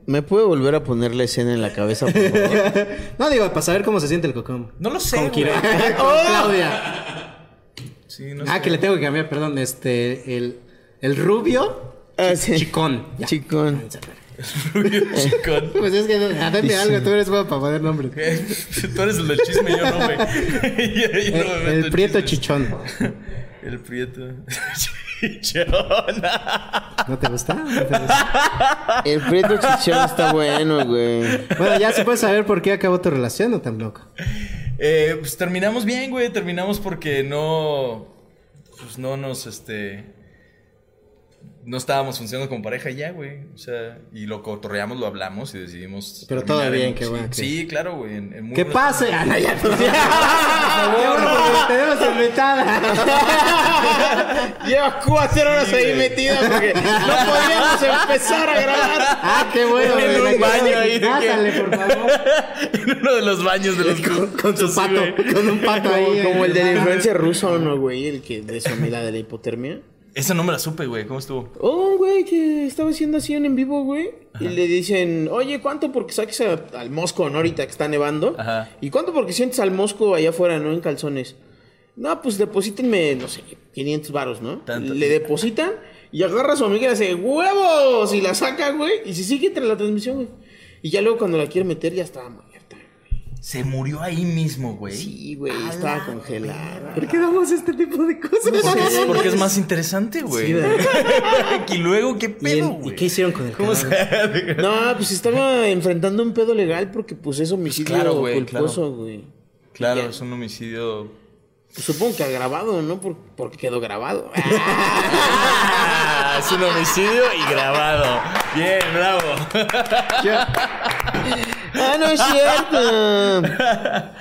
¿Me puede volver a poner la escena en la cabeza, por favor? No digo, para saber cómo se siente el cocom. No lo sé, Con, güey. Kira- con Claudia. Sí, no Ah, sé. que le tengo que cambiar, perdón. Este, el, el rubio, Ah, sí. chicón. Ya. Chicón. Chicón. Pues es que, dame algo, tú eres bueno para poner nombres. Tú eres el del chisme, yo no, güey. Me El, el prieto chismes. chichón. El prieto. Chichón. ¿No te gusta? ¿No te gusta? El prieto chichón está bueno, güey. Bueno, ya se puede saber por qué acabó tu relación o tan loco. Eh, pues terminamos bien, güey. Terminamos porque no. Pues no nos, este. No estábamos funcionando como pareja ya, güey. O sea, y lo cotorreamos, lo hablamos y decidimos. Pero todo bien, en- qué sí, bueno, que- Sí, claro, güey. en- ¡Que pase! no, ya, por favor, porque tenemos invitada. Llevas cuatro horas ahí metido porque no podíamos empezar a grabar. Ah, qué bueno. En güey, un baño ahí de que- Pásale, por favor. en uno de los baños de los Con su pato, con un pato ahí. Como, como el de la influencia ruso, ¿no, güey? El que de su amiga de la hipotermia. Esa no me la supe, güey. ¿Cómo estuvo? Oh, un güey que estaba haciendo así en vivo, güey. Y le dicen, oye, ¿cuánto porque saques a- al mosco, ¿no? Ahorita que está nevando. Ajá. ¿Y cuánto porque sientes al mosco allá afuera, no? En calzones. No, pues deposítenme, no sé, 500 varos, ¿no? Tanto. Le depositan y agarra a su amiga y le hace huevos y la saca, güey. Y se sigue entre la transmisión, güey. Y ya luego cuando la quiere meter ya muerta. Se murió ahí mismo, güey. Sí, güey, estaba congelada. ¿Por qué damos este tipo de cosas? Porque es, porque es más interesante, güey. Y luego, ¿qué ¿Y, pedo, en- ¿Y güey? qué hicieron con el ¿Cómo cadáver? No, pues estaba enfrentando un pedo legal porque pues es homicidio claro, güey, culposo, güey. Claro, es un homicidio. Pues supongo que grabado, ¿no? Por- porque quedó grabado. Es un homicidio y grabado. Bien, bravo. Ah, no es cierto.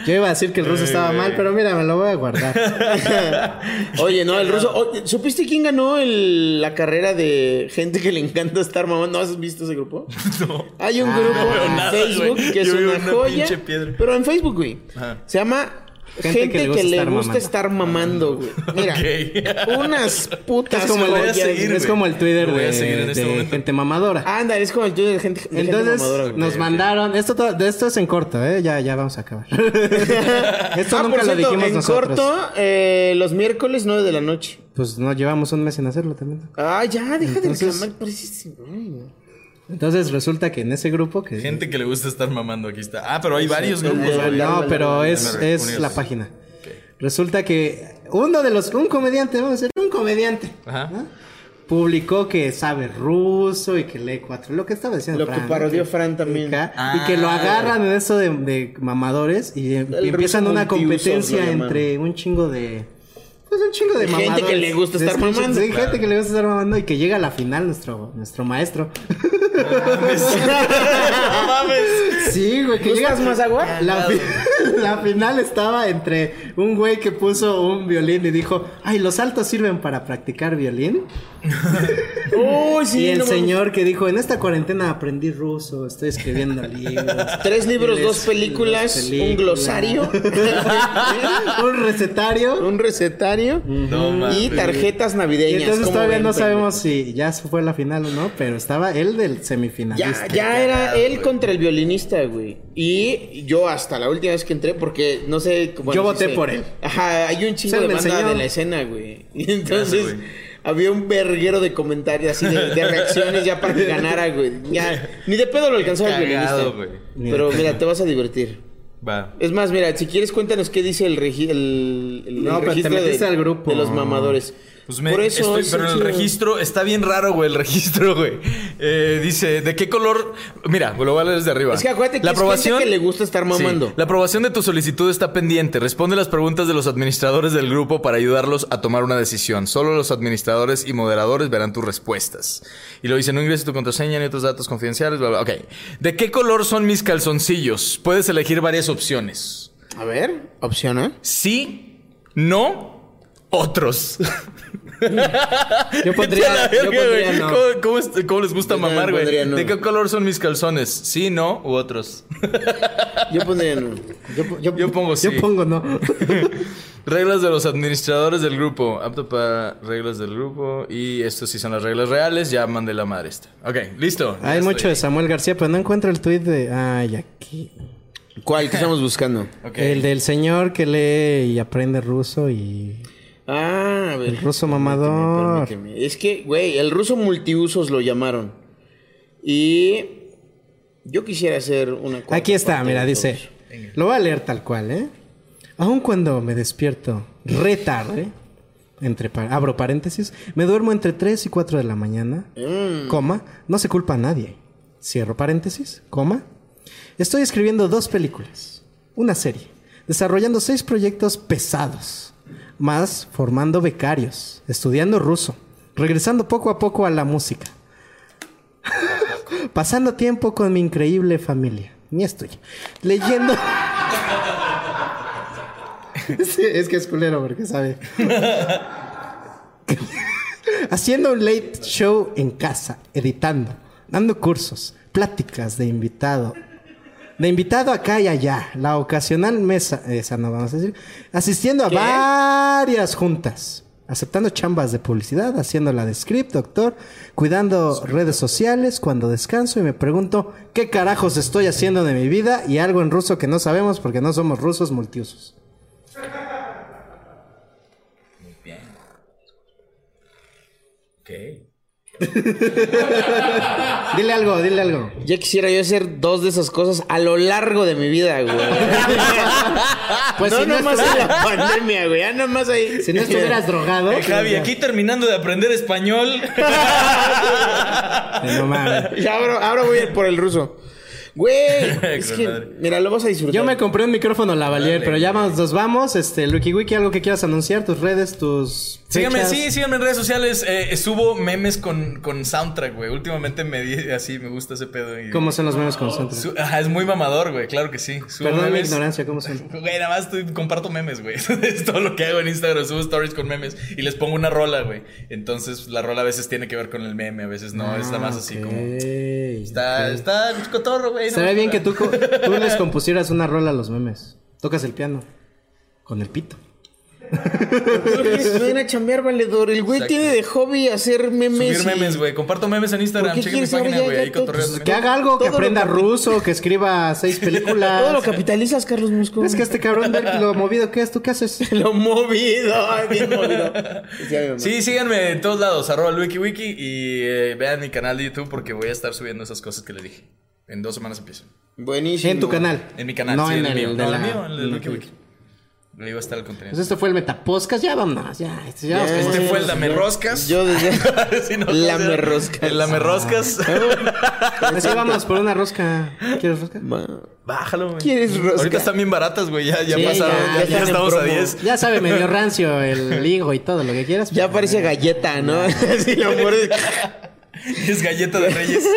Yo iba a decir que el ruso estaba mal, pero mira, me lo voy a guardar. Oye, no, el ruso. oye, ¿Supiste quién ganó el- la carrera de gente que le encanta estar mamando? ¿No has visto ese grupo? No. Hay un Ah, grupo no en nada, Facebook que es Yo una, una joya. piedra. Pero en Facebook, güey. Ajá. Se llama Gente, que le gusta, estar, mamando, güey. Mira, unas putas Es como, voy a joyas, seguir, güey. es como el Twitter Lo voy a de, este de gente mamadora. Anda, es como el Twitter de gente, de gente Entonces mamadora, güey. nos mandaron, esto to- de esto es en corto, ¿eh? ya, ya vamos a acabar. esto Ah, nunca por lo dijimos en nosotros. corto, eh, los miércoles 9 de la noche. Pues nos llevamos un mes en hacerlo también. Ah, ya, deja de Entonces- reclamar. Entonces resulta que en ese grupo que Gente que le gusta estar mamando aquí está. Ah, pero hay varios Sí, grupos, no, pero es, es la página. Resulta que uno de los, un comediante, vamos a decir, un comediante, Ajá. ¿no? publicó que sabe ruso y que lee cuatro. Lo que estaba diciendo Lo que parodió que- Fran también. Y que lo agarran en eso de, de mamadores y, em- y empiezan una competencia entre un chingo de. Pues un chingo de Gente mamadores. que le gusta estar mamando. sí, Claro. gente que le gusta estar mamando y que llega a la final nuestro, nuestro maestro. No mames. Sí, güey, que ¿Gustas llega más agua? La, fi- la final estaba entre un güey que puso un violín y dijo, ay, los altos sirven para practicar violín. Sí, y el no señor que dijo, en esta cuarentena aprendí ruso, estoy escribiendo libros. Tres libros, dos películas, dos un glosario. un recetario. Un recetario. y tarjetas navideñas. Y entonces ¿cómo todavía ven, no sabemos si ya fue la final o no, pero estaba él del semifinalista. Ya, ya era él contra el violinista, güey. Y yo hasta la última vez que entré, porque no sé. bueno, Yo voté sé. por él. Ajá, hay un chingo Se de banda enseñó. de la escena, güey. Y entonces había un verguero de comentarios así de, de reacciones ya para que ganara, güey. Ya, ni de pedo lo alcanzaba el violinista. güey. Pero mira, te vas a divertir. Va. Es más, mira, si quieres cuéntanos qué dice el, regi- el, el- el No, pero te registro metiste de, al grupo. de los mamadores. Pues me, Por eso estoy- es pero en el registro está bien raro, güey, el registro, güey. Eh, dice, ¿de qué color? Mira, lo voy a leer desde arriba. Es que acuérdate que la es aprobación que le gusta estar mamando. Sí, la aprobación de tu solicitud está pendiente. Responde las preguntas de los administradores del grupo para ayudarlos a tomar una decisión. Solo los administradores y moderadores verán tus respuestas. Y lo dice, no ingreses tu contraseña ni otros datos confidenciales, bla, bla. Ok. ¿De qué color son mis calzoncillos? Puedes elegir varias opciones. A ver, opción A. Sí, no, otros. Yo pondría- yo pondría no. ¿Cómo, cómo es- cómo les gusta Yo mamar, güey? no. ¿De qué color son mis calzones? ¿Sí, no u otros? Yo pondría no. Yo, po- yo- Yo pongo sí. Yo pongo no. Reglas de los administradores del grupo. Apto para reglas del grupo. Y estos sí son las reglas reales. Ya mandé la madre esta. Ok, listo. Hay estoy. mucho de Samuel García, pero no encuentro el tweet de. Ay, aquí. ¿Cuál que estamos buscando? El del señor que lee y aprende ruso y. Ah, a ver. El ruso mamador. Permíteme. Es que, güey, el ruso multiusos lo llamaron. Y yo quisiera hacer una cuarta Aquí está, mira, dice. Lo voy a leer tal cual, ¿eh? Aun cuando me despierto re tarde, entre abro paréntesis, me duermo entre 3 y 4 de la mañana, Mm. coma, no se culpa a nadie. Cierro paréntesis, coma. Estoy escribiendo dos películas, una serie, desarrollando seis proyectos pesados, más formando becarios, estudiando ruso, regresando poco a poco a la música. Pasando tiempo con mi increíble familia. Ni estoy. Leyendo. Sí, es que es culero porque sabe. Haciendo un late show en casa, editando, dando cursos, pláticas de invitado. De invitado acá y allá, la ocasional mesa, esa no vamos a decir, asistiendo a ¿Qué? varias juntas, aceptando chambas de publicidad, haciendo la de script, doctor, cuidando redes sociales cuando descanso y me pregunto qué carajos estoy haciendo de mi vida y algo en ruso que no sabemos porque no somos rusos multiusos. Ok. Dile algo, dile algo. Ya quisiera yo hacer dos de esas cosas a lo largo de mi vida, güey. Pues no si no nomás en la pandemia, güey. Ya nomás ahí. Si no estuvieras drogado. Eh, Javi, aquí terminando de aprender español. No mames. Ya ahora, ahora voy a ir por el ruso. Güey, es que, mira, lo vas a disfrutar. Yo me compré un micrófono lavalier, pero ya vamos, nos vamos. Este, Lucky Wiki, algo que quieras anunciar, tus redes, tus. Síganme, fechas? sí, síganme en redes sociales. Eh, subo memes con, con soundtrack, güey. Últimamente me di así, me gusta ese pedo. y- ¿Cómo son los memes con soundtrack? Su- Ajá, es muy mamador, güey, claro que sí. Subo Perdón mi ignorancia, ¿cómo son? Güey, nada más estoy- comparto memes, güey. es todo lo que hago en Instagram. Subo stories con memes y les pongo una rola, güey. Entonces, la rola a veces tiene que ver con el meme, a veces no. está más así como. Está, está cotorro, güey. No Estaría me bien que tú, tú les compusieras una rola a los memes. Tocas el piano. Con el pito. Ven a chambear, valedor. El güey Exacto. tiene de hobby hacer memes. Subir y- memes, güey. Comparto memes en Instagram. ¿Por qué Chequen mi página, güey. Ahí cotorreando. Que haga algo, que Todo aprenda ruso, que escriba seis películas. Todo lo capitalizas, Carlos Musco. Es que este cabrón lo movido que es, ¿tú qué haces? Lo movido, ay, bien movido. Sí, mi mamá. Sí, síganme en todos lados, arroba LuikiWiki y eh, vean mi canal de YouTube porque voy a estar subiendo esas cosas que les dije. En dos semanas empiezo. Buenísimo. En tu canal. En mi canal, No sí, en en el el mío. de No, la- en el mío, en el de iba a estar el Pues contenido. este fue el Metapodcast, ya vámonos, ya. Este, ya, Este fue el ya. Dame Roscas. Yo desde. Sí, no, Lame no, roscas. El Lame Roscas. Así vamos por una rosca. ¿Quieres rosca? Bájalo, güey. ¿Quieres rosca? Ahorita están bien baratas, güey. Ya, ya Sí, pasaron. ya, Ya, ya ya están en estamos a promo. 10. Ya sabe, medio rancio el higo y todo lo que quieras. Ya parece galleta, ¿no? Así lo muerdes. Es galleta de reyes.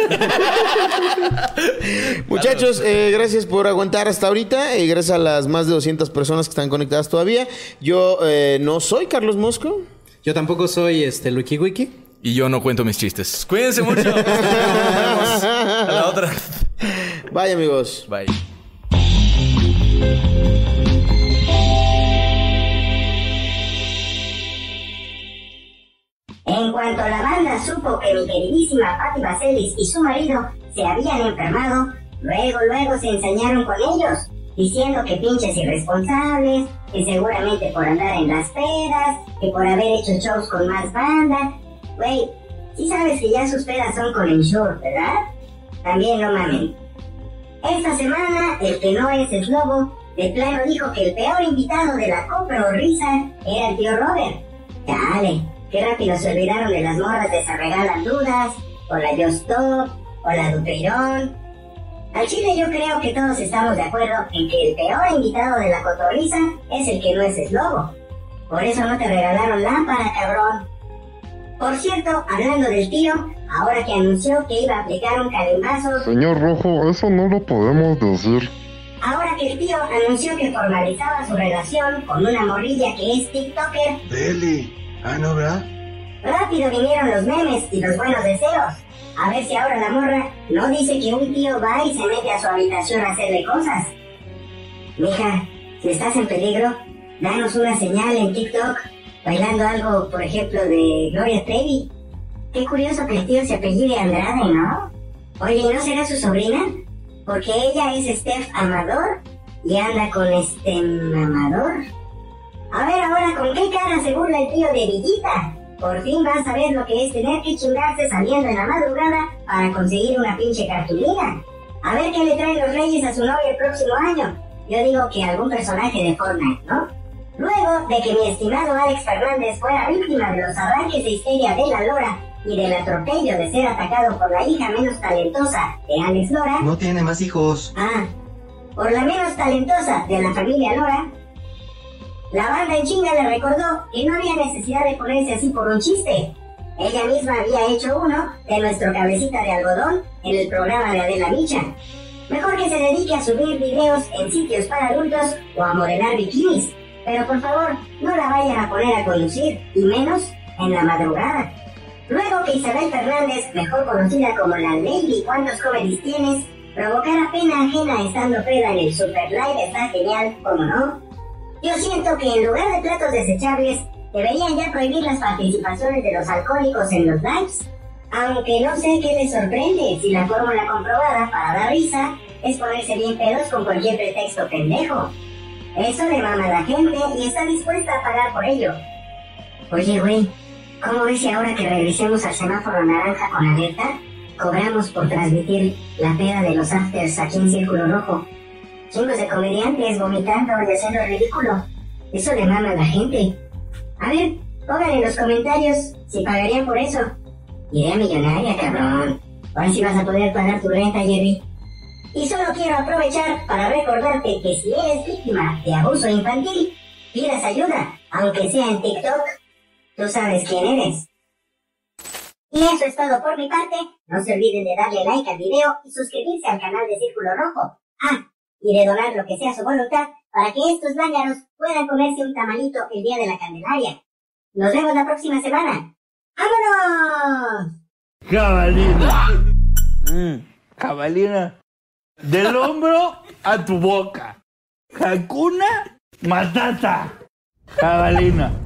Muchachos, eh, gracias por aguantar hasta ahorita. Y gracias a las más de 200 personas que están conectadas todavía. Yo eh, no soy Carlos Mosco. Yo tampoco soy este Wiki Wiki. Y yo no cuento mis chistes. Cuídense mucho. Nos vemos. A la otra. Bye, amigos. Bye. Cuanto la banda supo que mi queridísima Patti Vaselis y su marido se habían enfermado, luego luego se ensañaron con ellos, diciendo que pinches irresponsables, que seguramente por andar en las pedas, que por haber hecho shows con más banda. Güey, sí sabes que ya sus pedas son con Ensure, ¿verdad? También no mamen. Esta semana, el que no es eslobo, de plano dijo que el peor invitado de la Copro Risa era el tío Robert. Dale, qué rápido se olvidaron de las morras de Se Regalan Dudas, o la Yo Stop, o la Dupeirón. Al chile yo creo que todos estamos de acuerdo en que el peor invitado de la cotorriza es el que no es eslobo. Por eso no te regalaron lámpara, cabrón. Por cierto, hablando del tío, ahora que anunció que iba a aplicar un calimbazo, Señor Rojo, eso no lo podemos decir. ahora que el tío anunció que formalizaba su relación con una morrilla que es TikToker, Deli. Ah, no, ¿verdad? Rápido vinieron los memes y los buenos deseos. A ver si ahora la morra no dice que un tío va y se mete a su habitación a hacerle cosas. Mija, si estás en peligro, danos una señal en TikTok bailando algo, por ejemplo, de Gloria Trevi. Qué curioso que el tío se apellide Andrade, ¿no? Oye, ¿y ¿no será su sobrina? Porque ella es Steph Amador y anda con este Amador. A ver ahora con qué cara se burla el tío de Villita. Por fin vas a ver lo que es tener que chingarse saliendo en la madrugada para conseguir una pinche cartulina. A ver qué le traen los reyes a su novia el próximo año. Yo digo que algún personaje de Fortnite, ¿no? Luego de que mi estimado Alex Fernández fuera víctima de los arranques de histeria de la Lora y del atropello de ser atacado por la hija menos talentosa de Alex Lora, No tiene más hijos. Ah, por la menos talentosa de la familia Lora, la banda en chinga le recordó que no había necesidad de ponerse así por un chiste. Ella misma había hecho uno de nuestro cabecita de algodón en el programa de Adela Micha. Mejor que se dedique a subir videos en sitios para adultos o a modelar bikinis. Pero por favor, no la vayan a poner a conducir, y menos en la madrugada. Luego que Isabel Fernández, mejor conocida como la Lady ¿Cuántos comedies tienes? Provocara pena ajena estando peda en el Super Live está genial, ¿cómo no? Yo siento que en lugar de platos desechables, deberían ya prohibir las participaciones de los alcohólicos en los lives. Aunque no sé qué les sorprende si la fórmula comprobada para dar risa es ponerse bien pedos con cualquier pretexto pendejo. Eso le mama a la gente y está dispuesta a pagar por ello. Oye, güey, ¿cómo ves si ahora que regresemos al semáforo naranja con alerta, cobramos por transmitir la peda de los afters aquí en Círculo Rojo? Chingos de comediantes vomitando y haciendo ridículo. Eso le mama a la gente. A ver, pongan en los comentarios si pagarían por eso. Idea millonaria, cabrón. Ahora sí vas a poder pagar tu renta, Jerry. Y solo quiero aprovechar para recordarte que si eres víctima de abuso infantil, pidas ayuda, aunque sea en TikTok. Tú sabes quién eres. Y eso es todo por mi parte. No se olviden de darle like al video y suscribirse al canal de Círculo Rojo. Ah, y de donar lo que sea su voluntad para que estos lángaros puedan comerse un tamalito el día de la Candelaria. Nos vemos la próxima semana. ¡Vámonos! Jabalina. Mm, jabalina. Del hombro a tu boca. Hakuna Matata. Jabalina.